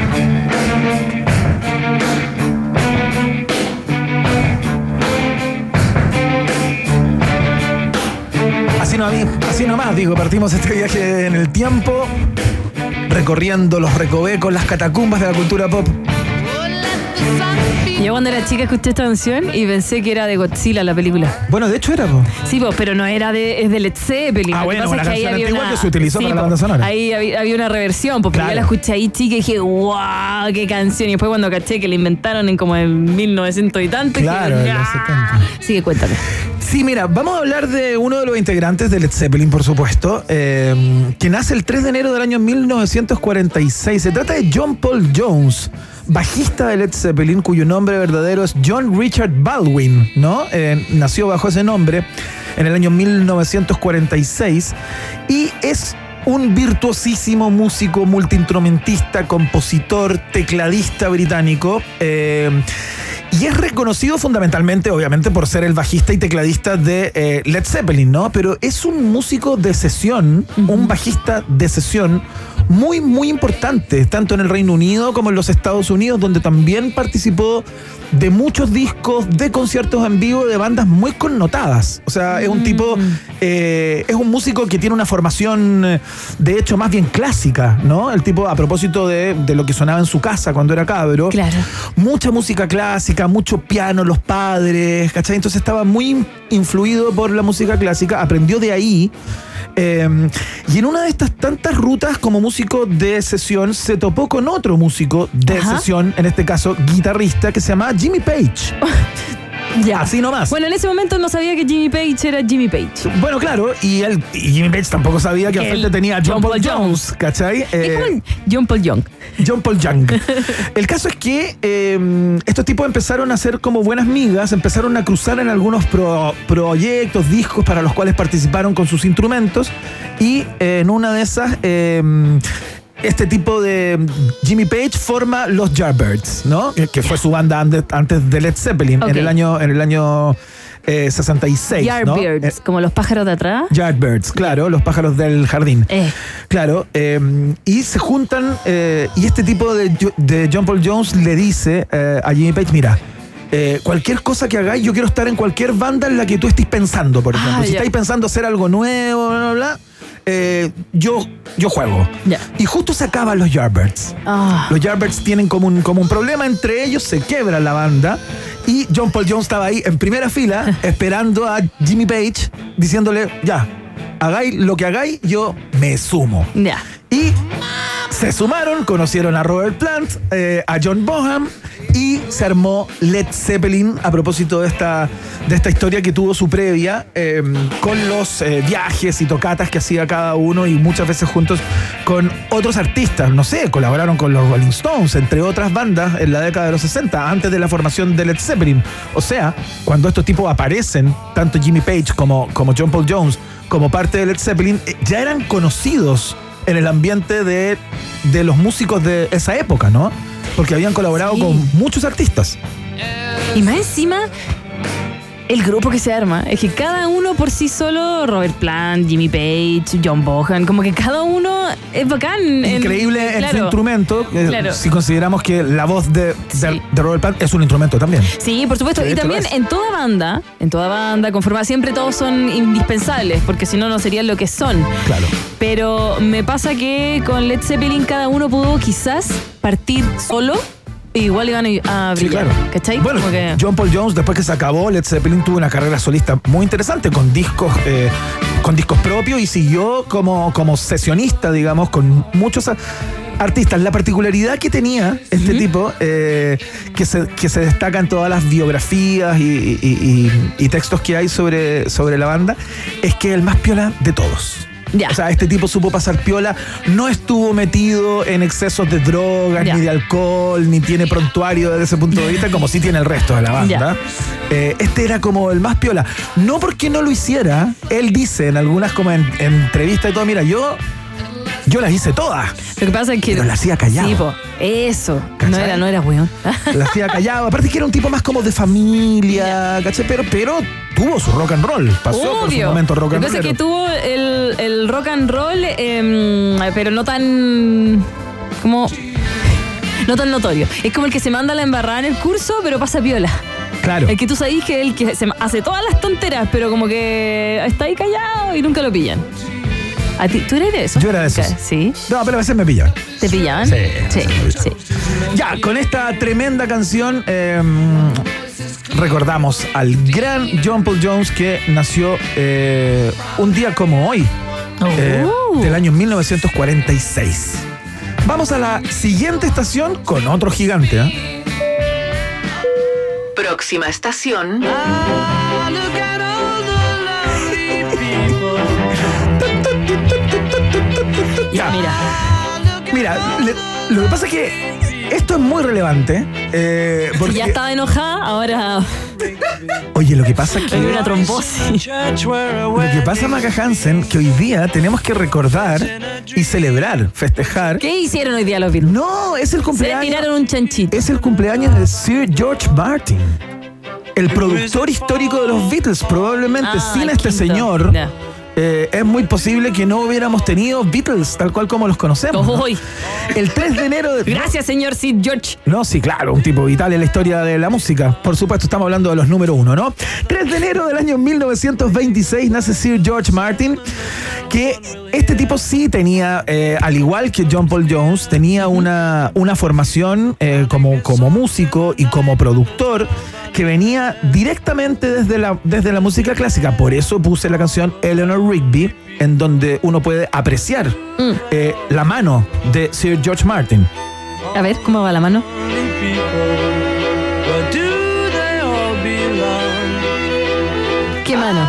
Así, no, así nomás, digo, partimos este viaje en el tiempo, recorriendo los recovecos, las catacumbas de la cultura pop. Yo cuando era chica escuché esta canción y pensé que era de Godzilla la película. Bueno, de hecho era, po. Sí, pues, pero no era de, es de Led Zeppelin. Ah, Lo que bueno, pasa la es que ahí canción había antigua una- que se utilizó para la po, banda sonora. Ahí había, había una reversión, porque yo Claro. la escuché ahí chica y dije, wow, qué canción. Y después cuando caché que la inventaron en como en 1900 y tanto, Claro, dije, en los "Ah". Sigue, cuéntame. Sí, mira, vamos a hablar de uno de los integrantes de Led Zeppelin, por supuesto, eh, que nace el 3 de enero del año 1946. Se trata de John Paul Jones, bajista de Led Zeppelin, cuyo nombre verdadero es John Richard Baldwin, ¿no? Eh, nació bajo ese nombre en el año 1946 y es un virtuosísimo músico, multiinstrumentista, compositor, tecladista británico. eh, y es reconocido fundamentalmente, obviamente, por ser el bajista y tecladista de eh, Led Zeppelin, ¿no? Pero es un músico de sesión, un bajista de sesión muy, muy importante, tanto en el Reino Unido como en los Estados Unidos, donde también participó de muchos discos, de conciertos en vivo de bandas muy connotadas. O sea, es un tipo, eh, es un músico que tiene una formación, eh, de hecho, más bien clásica, ¿no? El tipo, a propósito de, de lo que sonaba en su casa cuando era cabro. Claro. Mucha música clásica, mucho piano, los padres, ¿cachai? Entonces estaba muy influido por la música clásica, aprendió de ahí. Eh, y en una de estas tantas rutas como músico de sesión se topó con otro músico de Ajá. sesión, en este caso guitarrista, que se llama Jimmy Page. Ya. Así nomás. Bueno, en ese momento no sabía que Jimmy Page era Jimmy Page. Bueno, claro, y, él, y Jimmy Page tampoco sabía que al frente tenía a John, Paul Jones, ¿cachai? ¿Y Eh, cómo John Paul Young? John Paul Young. El caso es que eh, estos tipos empezaron a ser como buenas migas, empezaron a cruzar en algunos pro- proyectos, discos para los cuales participaron con sus instrumentos y eh, en una de esas... este tipo de Jimmy Page forma los Yardbirds, ¿no? Que, que fue su banda antes de Led Zeppelin en el año en el año eh, 66, ¿no? Yardbirds, Eh, como los pájaros de atrás. Yardbirds, claro, los pájaros del jardín. Eh. Claro, eh, y se juntan, eh, y este tipo de, Jo- de John Paul Jones le dice a Jimmy Page, mira, eh, cualquier cosa que hagáis, yo quiero estar en cualquier banda en la que tú estés pensando, por ejemplo. Ah, si estáis pensando hacer algo nuevo, bla, bla, bla, eh, yo, yo juego. Y justo se acaban los Yardbirds. Ah. Los Yardbirds tienen como un, como un problema entre ellos, se quebra la banda. Y John Paul Jones estaba ahí en primera fila, esperando a Jimmy Page, diciéndole, ya, hagáis lo que hagáis, yo me sumo. Ya. Y se sumaron, conocieron a Robert Plant, eh, a John Bonham y se armó Led Zeppelin a propósito de esta, de esta historia que tuvo su previa, eh, con los eh, viajes y tocatas que hacía cada uno y muchas veces juntos con otros artistas. No sé, colaboraron con los Rolling Stones, entre otras bandas, en la década de los 60, antes de la formación de Led Zeppelin. O sea, cuando estos tipos aparecen, tanto Jimmy Page como, como John Paul Jones, como parte de Led Zeppelin, eh, ya eran conocidos en el ambiente de, de los músicos de esa época, ¿no? Porque habían colaborado Sí. con muchos artistas. Y más encima, el grupo que se arma. Es que cada uno por sí solo, Robert Plant, Jimmy Page, John Bohan, como que cada uno es bacán. Increíble en su claro. instrumento, Claro. si consideramos que la voz de, de- de Robert Plant es un instrumento también. Sí, por supuesto. Sí, y también en toda banda, en toda banda conformada, siempre todos son indispensables, porque si no, no serían lo que son. Claro. Pero me pasa que con Led Zeppelin cada uno pudo quizás partir solo, igual iban a, a Sí, brillar. claro. ¿Cachai? Bueno, que- John Paul Jones, después que se acabó, Led Zeppelin tuvo una carrera solista muy interesante con discos, eh, con discos propios y siguió como, como sesionista, digamos, con muchos artistas. La particularidad que tenía este tipo, eh, que, se, que se destaca en todas las biografías y, y- y- y textos que hay sobre, sobre la banda, es que el más piola de todos. O sea, este tipo supo pasar piola, no estuvo metido en excesos de drogas, Ya. ni de alcohol, ni tiene prontuario desde ese punto de vista, como sí tiene el resto de la banda. Eh, este era como el más piola. No porque no lo hiciera, él dice en algunas como en, entrevistas y todo, mira, yo, yo las hice todas. Lo que pasa es que. Pero la hacía callado. Sí, po, eso. No era, no era weón. La hacía callado. Aparte que era un tipo más como de familia, ¿cachai? Pero, pero tuvo su rock and roll. Pasó por su Obvio. momento rock Lo and que pasa es roll. que tuvo el, el rock and roll, em, pero no tan. como. No tan notorio. Es como el que se manda la embarrada en el curso, pero pasa piola. Claro. El que tú sabís que es el que se hace todas las tonteras, pero como que está ahí callado y nunca lo pillan. ¿A ti, ¿Tú eres de eso? Yo era de esos. Sí. No, pero a veces me pillaban. ¿Te pillaban? Sí, Sí. sí. Ya, con esta tremenda canción eh, recordamos al gran John Paul Jones que nació eh, un día como hoy, eh, del año 1946. Vamos a la siguiente estación con otro gigante. ¿eh? Próxima estación. Ya, mira. Mira, le- lo que pasa es que esto es muy relevante. eh, Si ya estaba enojada, ahora oye, lo que pasa es que. hay una trombosis. Lo que pasa, Maca Hansen, que hoy día tenemos que recordar y celebrar, festejar. ¿Qué hicieron hoy día los Beatles? No, es el cumpleaños. Se tiraron un chanchito. Es el cumpleaños de Sir George Martin. El productor histórico de los Beatles, probablemente Ah, sin el este quinto. señor, Ya. Eh, es muy posible que no hubiéramos tenido Beatles tal cual como los conocemos. ¿no? El 3 de enero de... Gracias, señor Sid George. No, sí, claro, un tipo vital en la historia de la música. Por supuesto, estamos hablando de los número uno, ¿no? 3 de enero del año 1926 nace Sir George Martin, que este tipo sí tenía, eh, al igual que John Paul Jones, tenía una, una formación eh, como, como músico y como productor que venía directamente desde la, desde la música clásica. Por eso puse la canción Eleanor Rigby, en donde uno puede apreciar eh, la mano de Sir George Martin. A ver, ¿cómo va la mano? ¿Qué mano?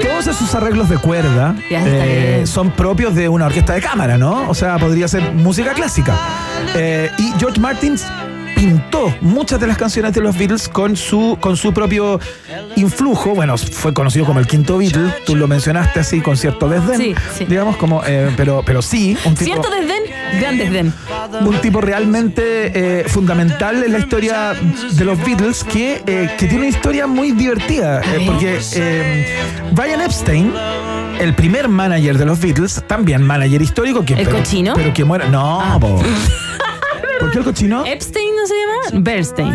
Todos esos arreglos de cuerda eh, son propios de una orquesta de cámara, ¿no? O sea, podría ser música clásica. Eh, y George Martin pintó muchas de las canciones de los Beatles con su, con su propio influjo. Bueno, fue conocido como el quinto Beatle, tú lo mencionaste así con cierto desdén, Sí, sí. digamos, como, eh, pero, pero sí, un tipo, Cierto desdén, gran desdén. un tipo realmente eh, fundamental en la historia de los Beatles que, eh, que tiene una historia muy divertida. porque Brian Epstein, el primer manager de los Beatles, también manager histórico, que, ¿El pero, cochino? Pero que muera. No, po. ¿Por qué el cochino? ¿Epstein no se llama? Bernstein.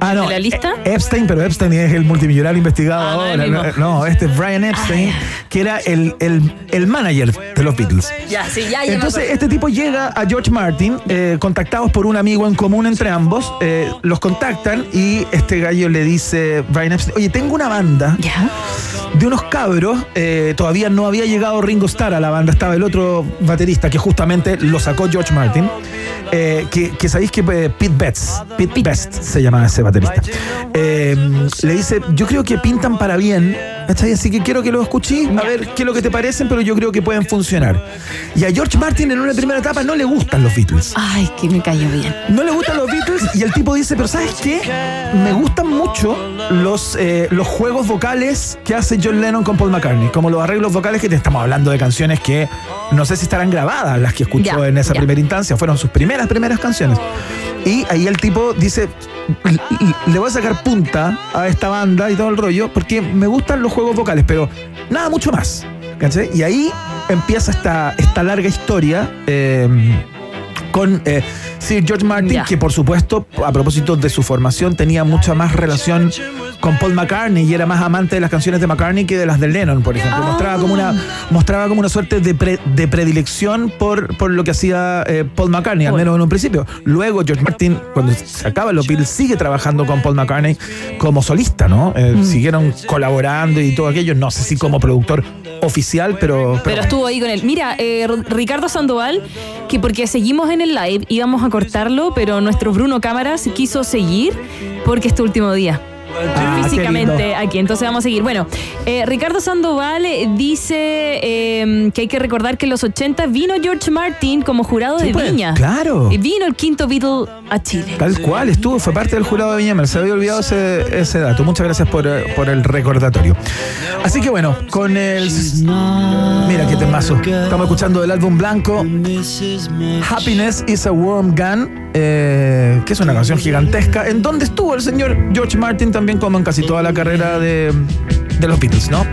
Ah, no. ¿De la lista? eh, Epstein, pero Epstein es el multimillonario investigado Ah, no, el ahora. mismo. No, no, este es Brian Epstein, que era el, el, el manager de los Beatles. Ya, sí, ya, ya. Entonces, este tipo llega a George Martin, eh, contactados por un amigo en común entre ambos, eh, los contactan y este gallo le dice, Brian Epstein, oye, tengo una banda Ya. de unos cabros, eh, todavía no había llegado Ringo Starr a la banda, estaba el otro baterista que justamente lo sacó George Martin, eh, que, que sabéis que eh, Pete Betts, Pete Best se llama ese baterista, eh, le dice, yo creo que pintan para bien, ¿cachai? Así que quiero que lo escuché, a ver qué es lo que te parecen, pero yo creo que pueden funcionar. Y a George Martin en una primera etapa no le gustan los Beatles. Ay, que me cayó bien. No le gustan los Beatles y el tipo dice, pero ¿sabes qué? Me gustan mucho los, eh, los juegos vocales que hace John Lennon con Paul McCartney, como los arreglos vocales que te estamos hablando de canciones que no sé si estarán grabadas las que escuchó Ya, en esa ya. primera instancia, fueron sus primeras, primeras canciones. Y ahí el tipo dice, "L- l- le voy a sacar punta a esta banda y todo el rollo, porque me gustan los juegos vocales, pero nada mucho más. Y ahí empieza esta, esta larga historia. eh, con eh, Sir George Martin, que por supuesto, a propósito de su formación, tenía mucha más relación con Paul McCartney y era más amante de las canciones de McCartney que de las de Lennon, por ejemplo. Mostraba como una, mostraba como una suerte de, pre- de predilección por, por lo que hacía eh, Paul McCartney, al menos en un principio. Luego George Martin, cuando se acaban los Beatles, sigue trabajando con Paul McCartney como solista, ¿no? Eh, Mm. Siguieron colaborando y todo aquello. No sé si como productor oficial, pero... Pero estuvo ahí con él. Mira, eh, Ricardo Sandoval, que porque seguimos en el live, íbamos a cortarlo, pero nuestro Bruno Cámaras quiso seguir porque es tu último día. Ah, físicamente aquí, entonces vamos a seguir. Bueno, eh, Ricardo Sandoval eh, dice eh, que hay que recordar que en los 80 vino George Martin como jurado Sí, de pues, Viña. claro. Y vino el quinto Beatle a Chile. Tal cual, estuvo, fue parte del jurado de Viña, se había olvidado ese, ese dato. Muchas gracias por, eh, por el recordatorio. Así que bueno, con el. Mira qué temazo. Estamos escuchando del álbum blanco Happiness is a Warm Gun, eh, que es una canción gigantesca, en donde estuvo el señor George Martin también, como en casi toda la carrera de, de los Beatles, ¿no?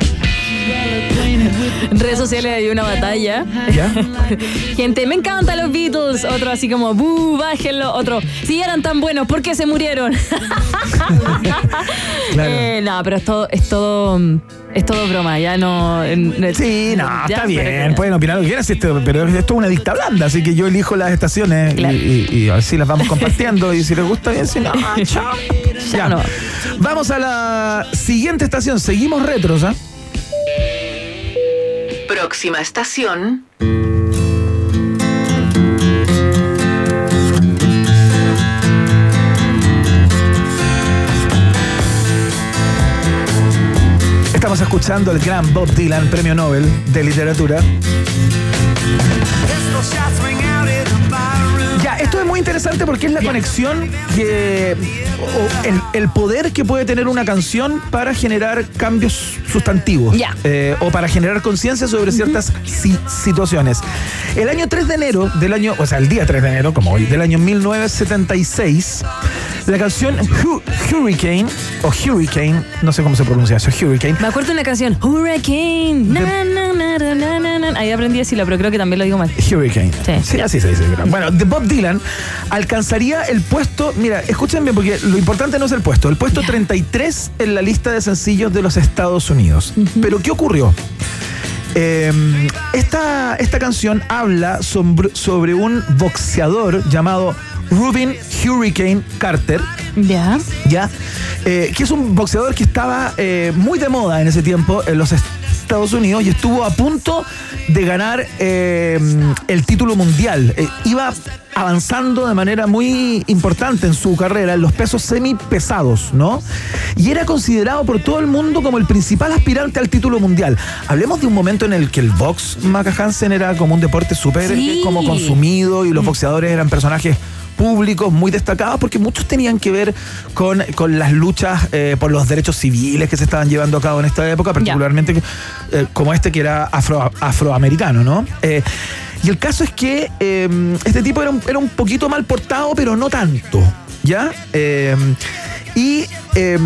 En redes sociales hay una batalla. ¿Ya? Gente, me encantan los Beatles. Otro así como, ¡buh! Bájenlo. Otro, si eran tan buenos, ¿por qué se murieron? Claro. Eh, no, pero es todo, es todo, es todo broma. Ya no. Sí, no, ya, está bien, que- pueden opinar lo que quieran, esto- pero esto es una dicta blanda, así que yo elijo las estaciones y- Claro. y, y así las vamos compartiendo y si les gusta bien, si no, chao. Ya. no. Vamos a la siguiente estación, seguimos retros, ¿ah? Próxima estación. Estamos escuchando el gran Bob Dylan, premio Nobel de literatura. Esto es muy interesante porque es la conexión que. o el, el poder que puede tener una canción para generar cambios sustantivos. Ya. Eh, o para generar conciencia sobre ciertas si- situaciones. El año 3 de enero del año. O sea, el día 3 de enero, como hoy, del año 1976, la canción Hu- Hurricane, o Hurricane, no sé cómo se pronuncia eso, Hurricane. Me acuerdo de una canción, Hurricane. Na, na, na. Ahí aprendí a decirlo, pero creo que también lo digo mal. Hurricane. Sí. Sí, así se dice. creo. Bueno, de Bob Dylan alcanzaría el puesto, mira, escuchen bien porque lo importante no es el puesto, el puesto 33 en la lista de sencillos de los Estados Unidos. Pero ¿qué ocurrió? Eh, esta, esta canción habla sobre, sobre un boxeador llamado Rubin Hurricane Carter, Ya. ¿ya? Eh, que es un boxeador que estaba eh, muy de moda en ese tiempo en los Estados Unidos y estuvo a punto de ganar eh, el título mundial. Eh, iba avanzando de manera muy importante en su carrera en los pesos semipesados, ¿no? Y era considerado por todo el mundo como el principal aspirante al título mundial. Hablemos de un momento en el que el box, Maca Hansen, era como un deporte súper Sí. eh, como consumido y los boxeadores eran personajes públicos muy destacados porque muchos tenían que ver con, con las luchas eh, por los derechos civiles que se estaban llevando a cabo en esta época, particularmente eh, como este que era afro- afroamericano, ¿no? Eh, y el caso es que eh, este tipo era un, era un poquito mal portado, pero no tanto, ¿ya? Eh, y eh,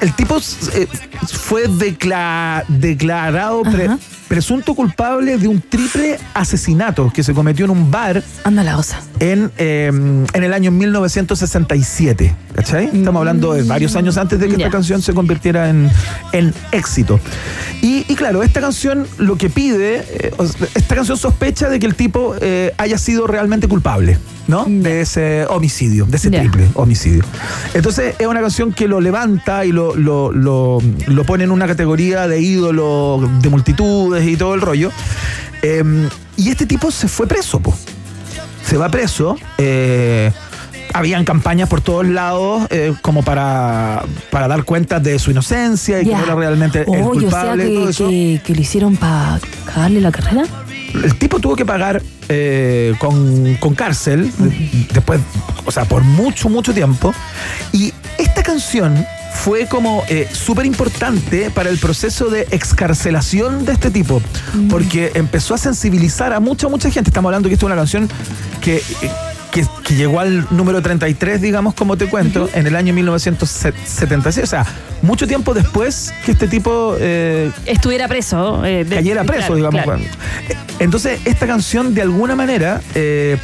el tipo fue decla- declarado pre- presunto culpable de un triple asesinato que se cometió en un bar Anda la osa. en, eh, en el año 1967. ¿Cachai? Estamos hablando de varios años antes de que esta canción se convirtiera en, en éxito. Y, y claro, esta canción lo que pide, eh, esta canción sospecha de que el tipo eh, haya sido realmente culpable, ¿no? De ese homicidio, de ese triple homicidio. Entonces es una canción que lo levanta y lo, lo, lo, lo pone en una categoría de ídolo de y todo el rollo. Eh, y este tipo se fue preso, po se va preso. eh, habían campañas por todos lados eh, como para, para dar cuenta de su inocencia y que no era realmente el o sea culpable. todo que, eso. que, que lo hicieron para cagarle la carrera. El tipo tuvo que pagar eh, con, con cárcel después, o sea, por mucho, mucho tiempo. Y esta canción fue como eh, súper importante para el proceso de excarcelación de este tipo, porque empezó a sensibilizar a mucha, mucha gente. Estamos hablando que esta es una canción que... eh, que, que llegó al número 33, digamos, como te cuento, en el año 1976. O sea, mucho tiempo después que este tipo eh, Estuviera preso. eh, de- cayera preso, claro, digamos. claro. Entonces, esta canción de alguna manera eh,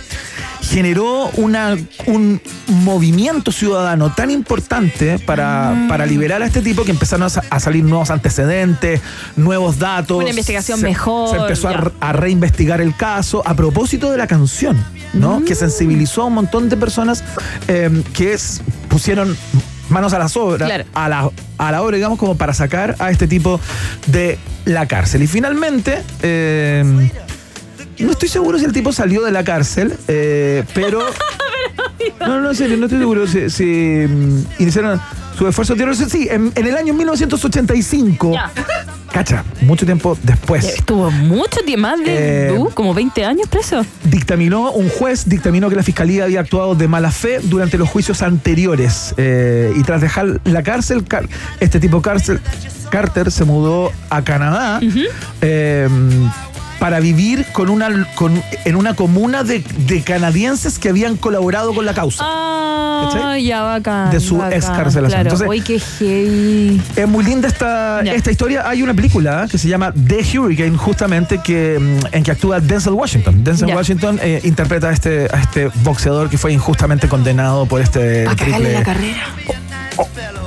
generó una, un movimiento ciudadano tan importante para, para liberar a este tipo que empezaron a, sa- a salir nuevos antecedentes, nuevos datos. Una investigación Se- mejor, Se empezó a, reinvestigar el caso a propósito de la canción, ¿no? Mm. Que sensibilizó a un montón de personas eh, que es- pusieron manos a las obras, Claro. a la, a la obra, digamos, como para sacar a este tipo de la cárcel. Y finalmente, eh, no estoy seguro si el tipo salió de la cárcel, eh, pero. No, no, en serio, no estoy seguro si, si, mm, iniciaron su esfuerzo terrorista. Sí, en, en el año 1985. Ya. Cacha, mucho tiempo después. Estuvo mucho tiempo, más de Eh, uh, como 20 años preso. dictaminó, un juez dictaminó que la fiscalía había actuado de mala fe durante los juicios anteriores. Eh, y tras dejar la cárcel, este tipo cárcel, Carter se mudó a Canadá. eh, para vivir con una, con- en una comuna de, de canadienses que habían colaborado con la causa. Ah, ya bacán. De su bacán, excarcelación. Claro. Entonces- Uy, qué heavy. Es muy linda esta, esta historia. Hay una película que se llama The Hurricane, justamente, que, mm, en que actúa Denzel Washington. Denzel Ya. Washington eh, interpreta a este, a este boxeador que fue injustamente condenado por este A triple la carrera.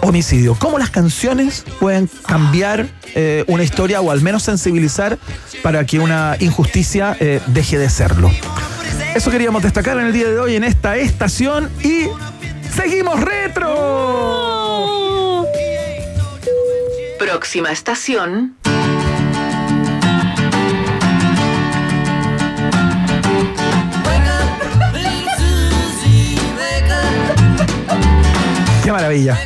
Homicidio. ¿Cómo las canciones pueden cambiar eh, una historia o al menos sensibilizar para que una injusticia eh, deje de serlo? Eso queríamos destacar en el día de hoy en esta estación y seguimos retro. Próxima estación. Maravilla.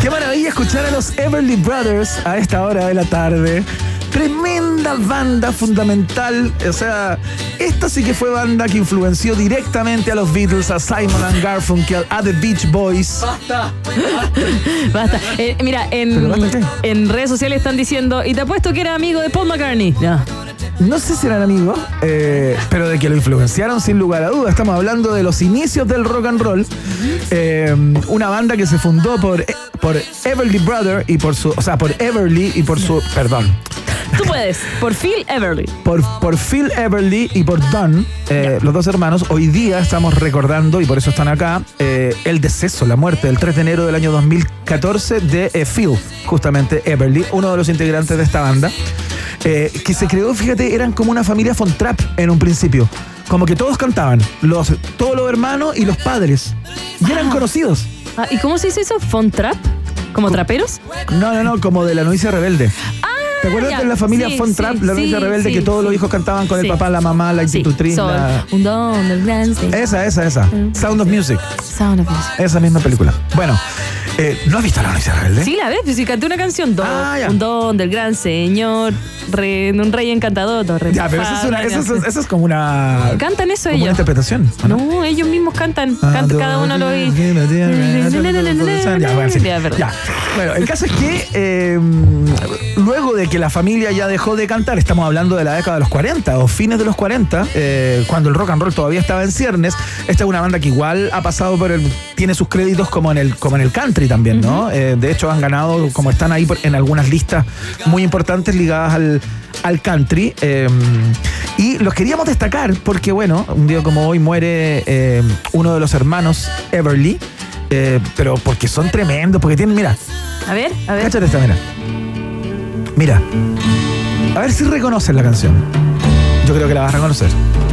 Qué maravilla escuchar a los Everly Brothers a esta hora de la tarde. Tremenda banda fundamental. O sea, esta sí que fue banda que influenció directamente a los Beatles, a Simon and Garfunkel, a The Beach Boys. Basta. Basta. Eh, mira, ¿Pero en, basta en redes sociales están diciendo, y te apuesto que era amigo de Paul McCartney. Ya. No sé si eran amigos, eh, pero de que lo influenciaron sin lugar a dudas. Estamos hablando de los inicios del rock and roll. Eh, una banda que se fundó por, por Everly Brother y por su. O sea, por Everly y por su. Perdón. Tú puedes, por Phil Everly. Por, por Phil Everly y por Don, eh, los dos hermanos, hoy día estamos recordando, y por eso están acá, eh, el deceso, la muerte del 3 de enero del año 2014 de eh, Phil, justamente Everly, uno de los integrantes de esta banda, eh, que se creó, fíjate, eran como una familia von Trapp en un principio. Como que todos cantaban, los, todos los hermanos y los padres. Y eran conocidos. Ah, ¿Y cómo se hizo eso? ¿Font Trap? ¿Como traperos? No, no, no, como de la novicia rebelde. ¿Te acuerdas ya. de la familia Sí, Von Trapp, sí, la novicia sí, rebelde, que todos los hijos cantaban con el papá, la mamá, la institutriz? La- un don del gran. Esa, esa, esa. Sound of Music. Sound of Music. Esa misma película. Bueno, eh, ¿no has visto la novicia rebelde? Sí, la ves, pues si canté una canción, don, Ah, un don del gran señor, re- un rey encantador, re- Ya, pero esa es, una, esa es, como una. Cantan eso como una ellos. interpretación. ¿o ¿no? No, ellos mismos cantan, Ah, canta cada uno lo oí. Ya, bueno, sí. Ya, perdón. Ya. Bueno, el caso es que eh, luego de que la familia ya dejó de cantar, estamos hablando de la década de los 40 o fines de los 40, eh, cuando el rock and roll todavía estaba en ciernes, esta es una banda que igual ha pasado por el. tiene sus créditos como en el, como en el country también, ¿no? Eh, de hecho, han ganado, como están ahí por- en algunas listas muy importantes ligadas al, al country. eh, y los queríamos destacar porque, bueno, un día como hoy muere eh, uno de los hermanos, Everly. eh, pero porque son tremendos, porque tienen, mira, A ver, a ver. cáchate esta, mira. Mira. A ver si reconoces la canción. Yo creo que la vas a reconocer.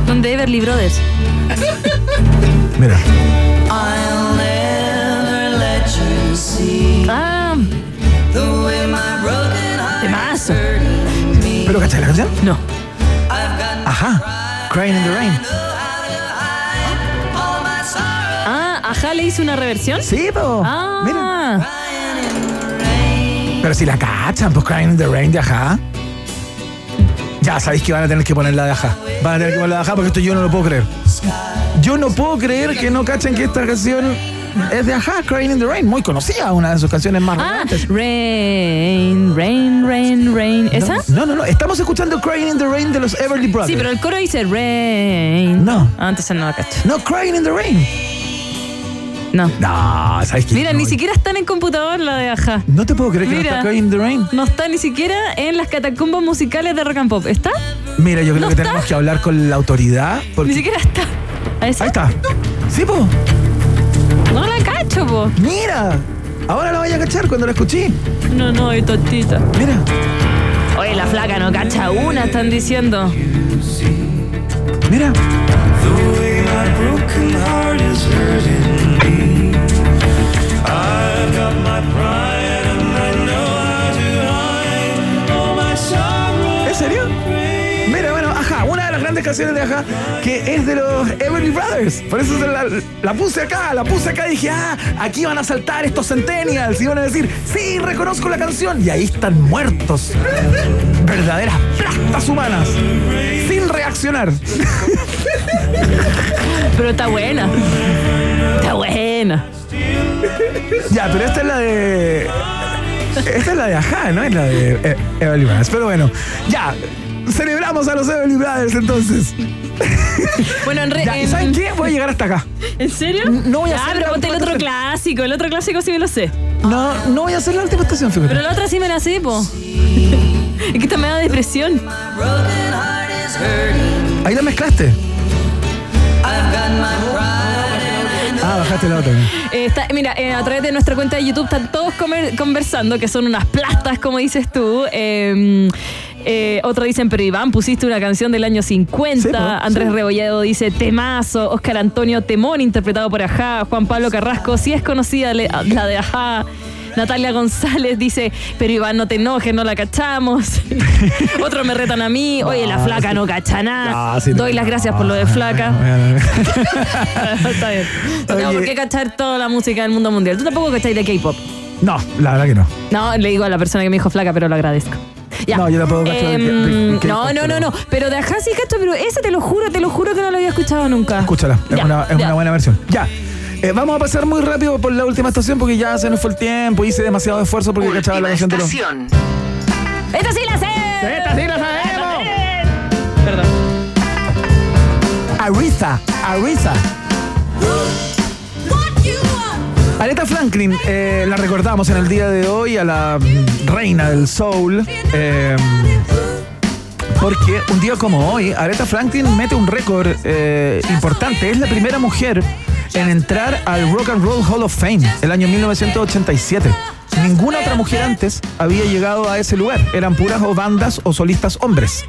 Donde Everly Brothers. Mira. ¿Pero cachai la canción? No. Ajá. Crying in the Rain. Aja le hizo una reversión? Sí, po. Ah. Pero si la cachan, pues Crying in the Rain de Ajá. Ya sabéis que van a tener que poner la de Ajá. Van a tener que poner la de Ajá porque esto yo no lo puedo creer. Yo no puedo creer que no cachen que esta canción es de Ajá, Crying in the Rain. Muy conocida, una de sus canciones más Ah, relevantes. Rain, Rain, Rain, Rain. ¿Esa? No, no, no. Estamos escuchando Crying in the Rain de los Everly Brothers. Sí, pero el coro dice Rain. No. Ah, entonces no la cacho. No, Crying in the Rain. No. No, ¿sabes qué? Mira, No, ni siquiera está en el computador la de Aja. No te puedo creer que Mira. no está Crying in the Rain. No está ni siquiera en las catacumbas musicales de Rock and Pop. ¿Está? Mira, yo creo ¿No que está? tenemos que hablar con la autoridad. Porque... Ni siquiera está. ¿A esa? Ahí está. Sí, po. No la cacho, po. Mira. Ahora la vaya a cachar cuando la escuché. No, no, es tontita. Mira. Oye, la flaca no cacha una, están diciendo. Mira. ¿En canciones de Ajá, que es de los Everly Brothers. Por eso se la, la puse acá, la puse acá y dije, ah, aquí van a saltar estos centennials y van a decir, sí, reconozco la canción. Y ahí están muertos. Verdaderas plastas humanas. Sin reaccionar. Pero está buena. Está buena. Ya, pero esta es la de. Esta es la de Ajá, ¿no? Es la de eh, Everly Brothers. Pero bueno, ya. Celebramos a los Everly Brothers entonces. Bueno, en re- Ya, ¿y en- ¿Saben qué? Voy a llegar hasta acá. ¿En serio? No voy a Ah, hacer pero la ponte el otro clásico. El otro clásico sí me lo sé. No, no voy a hacer la última estación, fíjate. Pero la otra sí me la sé, po. Es que esta me da depresión. Ahí la mezclaste. Ah, bajaste la otra. Eh, está- mira, eh, a través de nuestra cuenta de YouTube están todos conversando, que son unas plastas, como dices tú. Eh, eh, otros dicen, pero Iván, pusiste una canción del año 50. Sí, po, Andrés sí. Rebolledo dice, temazo. Oscar Antonio Temón, interpretado por Ajá. Juan Pablo Carrasco, sí es conocida la de Ajá. Natalia González dice, pero Iván, no te enojes, no la cachamos. Otros me retan a mí, oye, la flaca no cacha nada. Sí, no. Doy las gracias por lo de flaca. Está bien. No por qué cachar toda la música del mundo mundial. Tú tampoco cacháis de K-pop. No, la verdad que no. No, le digo a la persona que me dijo flaca, pero lo agradezco. Ya. No, yo tampoco cacho de- de- de Em, K-pop, No, no, no, pero- no. Pero de Ajá sí cacho, pero ese te lo juro, te lo juro que no lo había escuchado nunca. Escúchala, es, Ya, una, es ya. una buena versión. Ya. Eh, vamos a pasar muy rápido por la última estación porque ya se nos fue el tiempo. Hice demasiado esfuerzo porque cachaba la Última canción de los. estación. ¡Esta sí la sé! ¡Esta sí la sabemos! Perdón. Aretha, Aretha. Aretha Franklin, eh, la recordamos en el día de hoy a la reina del soul. eh, porque un día como hoy, Aretha Franklin mete un récord eh, importante. Es la primera mujer en entrar al Rock and Roll Hall of Fame el año 1987. Ninguna otra mujer antes había llegado a ese lugar. Eran puras bandas o solistas hombres.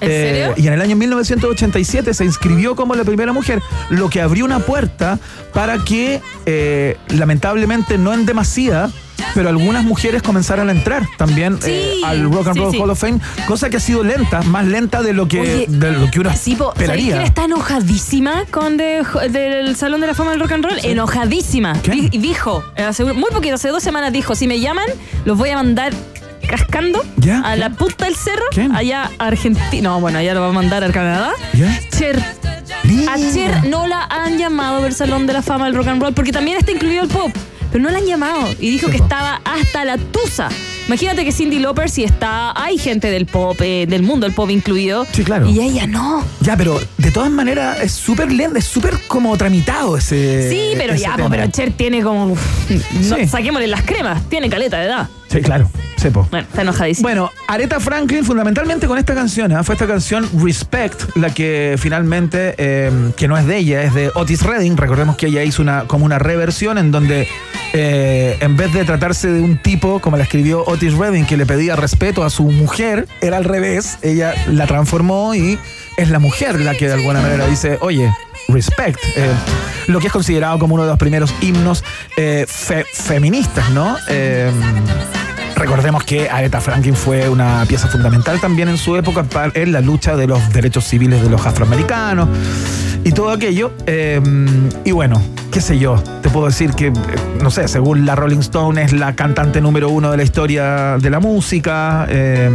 ¿En serio? y en el año 1987 se inscribió como la primera mujer, lo que abrió una puerta para que, eh, lamentablemente, no en demasía, pero algunas mujeres comenzaran a entrar también Sí, eh, al Rock and sí, Roll sí. Hall of Fame, cosa que ha sido lenta, más lenta de lo que, Oye, de lo que uno Sí, po, ¿sabéis esperaría. está enojadísima con de- del Salón de la Fama del Rock and Roll? Enojadísima. Di- dijo, eh, muy poquito, hace dos semanas dijo, si me llaman, los voy a mandar cascando ¿Ya? a la punta del cerro, ¿Quién? allá a Argentina. No, bueno, allá lo va a mandar a Canadá. ¿Ya? Cher. A Cher no la han llamado del Salón de la Fama del Rock and Roll porque también está incluido el pop. Pero no la han llamado y dijo Sí, que estaba hasta la tusa. Imagínate que Cindy Lauper sí está, hay gente del pop, eh, del mundo del pop incluido. Sí, claro. Y ella no. Ya, pero de todas maneras es súper lento, es súper como tramitado ese. Sí, pero ese ya, tema. pero Cher tiene como. No, Sí. Saquémosle las cremas, tiene caleta de edad. Sí, claro, sepo. Bueno, está enojadísimo. Bueno, Aretha Franklin fundamentalmente con esta canción, ¿ah? fue esta canción Respect, la que finalmente, eh, que no es de ella, es de Otis Redding. Recordemos que ella hizo una, como una reversión en donde eh, en vez de tratarse de un tipo, como la escribió Otis Redding, que le pedía respeto a su mujer, era al revés, ella la transformó y es la mujer la que de alguna manera dice, oye, respect, eh, lo que es considerado como uno de los primeros himnos eh, fe- feministas, ¿no? Eh, Recordemos que Aretha Franklin fue una pieza fundamental también en su época en la lucha de los derechos civiles de los afroamericanos. y todo aquello. Eh, y bueno, qué sé yo, te puedo decir que, eh, no sé, según la Rolling Stone es la cantante número uno de la historia de la música. eh,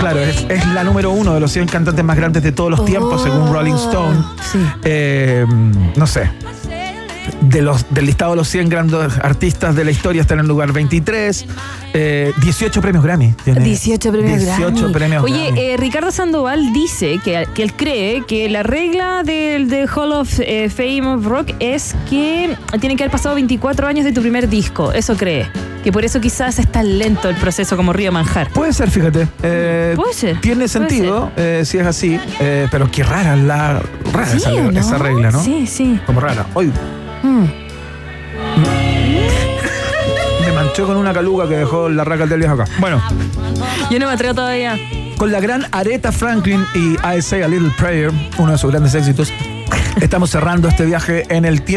claro, es, es la número uno de los 100 cantantes más grandes de todos los tiempos, según Rolling Stone. Eh, no sé. De los, del listado de los 100 grandes artistas de la historia está en el lugar 23. Eh, 18 premios Grammy. tiene. 18 premios 18 Grammy. premios Oye, Grammy. eh, Ricardo Sandoval dice que, que él cree que la regla del de Hall of eh, Fame of Rock es que tiene que haber pasado 24 años de tu primer disco. Eso cree. Que por eso quizás es tan lento el proceso como Río Manjar. Puede ser, fíjate. Eh, Puede ser, Tiene sentido eh, si es así, pero qué rara la rara Sí, esa, ¿o no? esa regla, ¿no? Sí, sí. Como rara. Hoy Mm. me manchó con una caluga que dejó la raca del viejo acá. Bueno, Yo no me atrevo todavía. con la gran Aretha Franklin y I Say a Little Prayer, uno de sus grandes éxitos, estamos cerrando este viaje en el tiempo.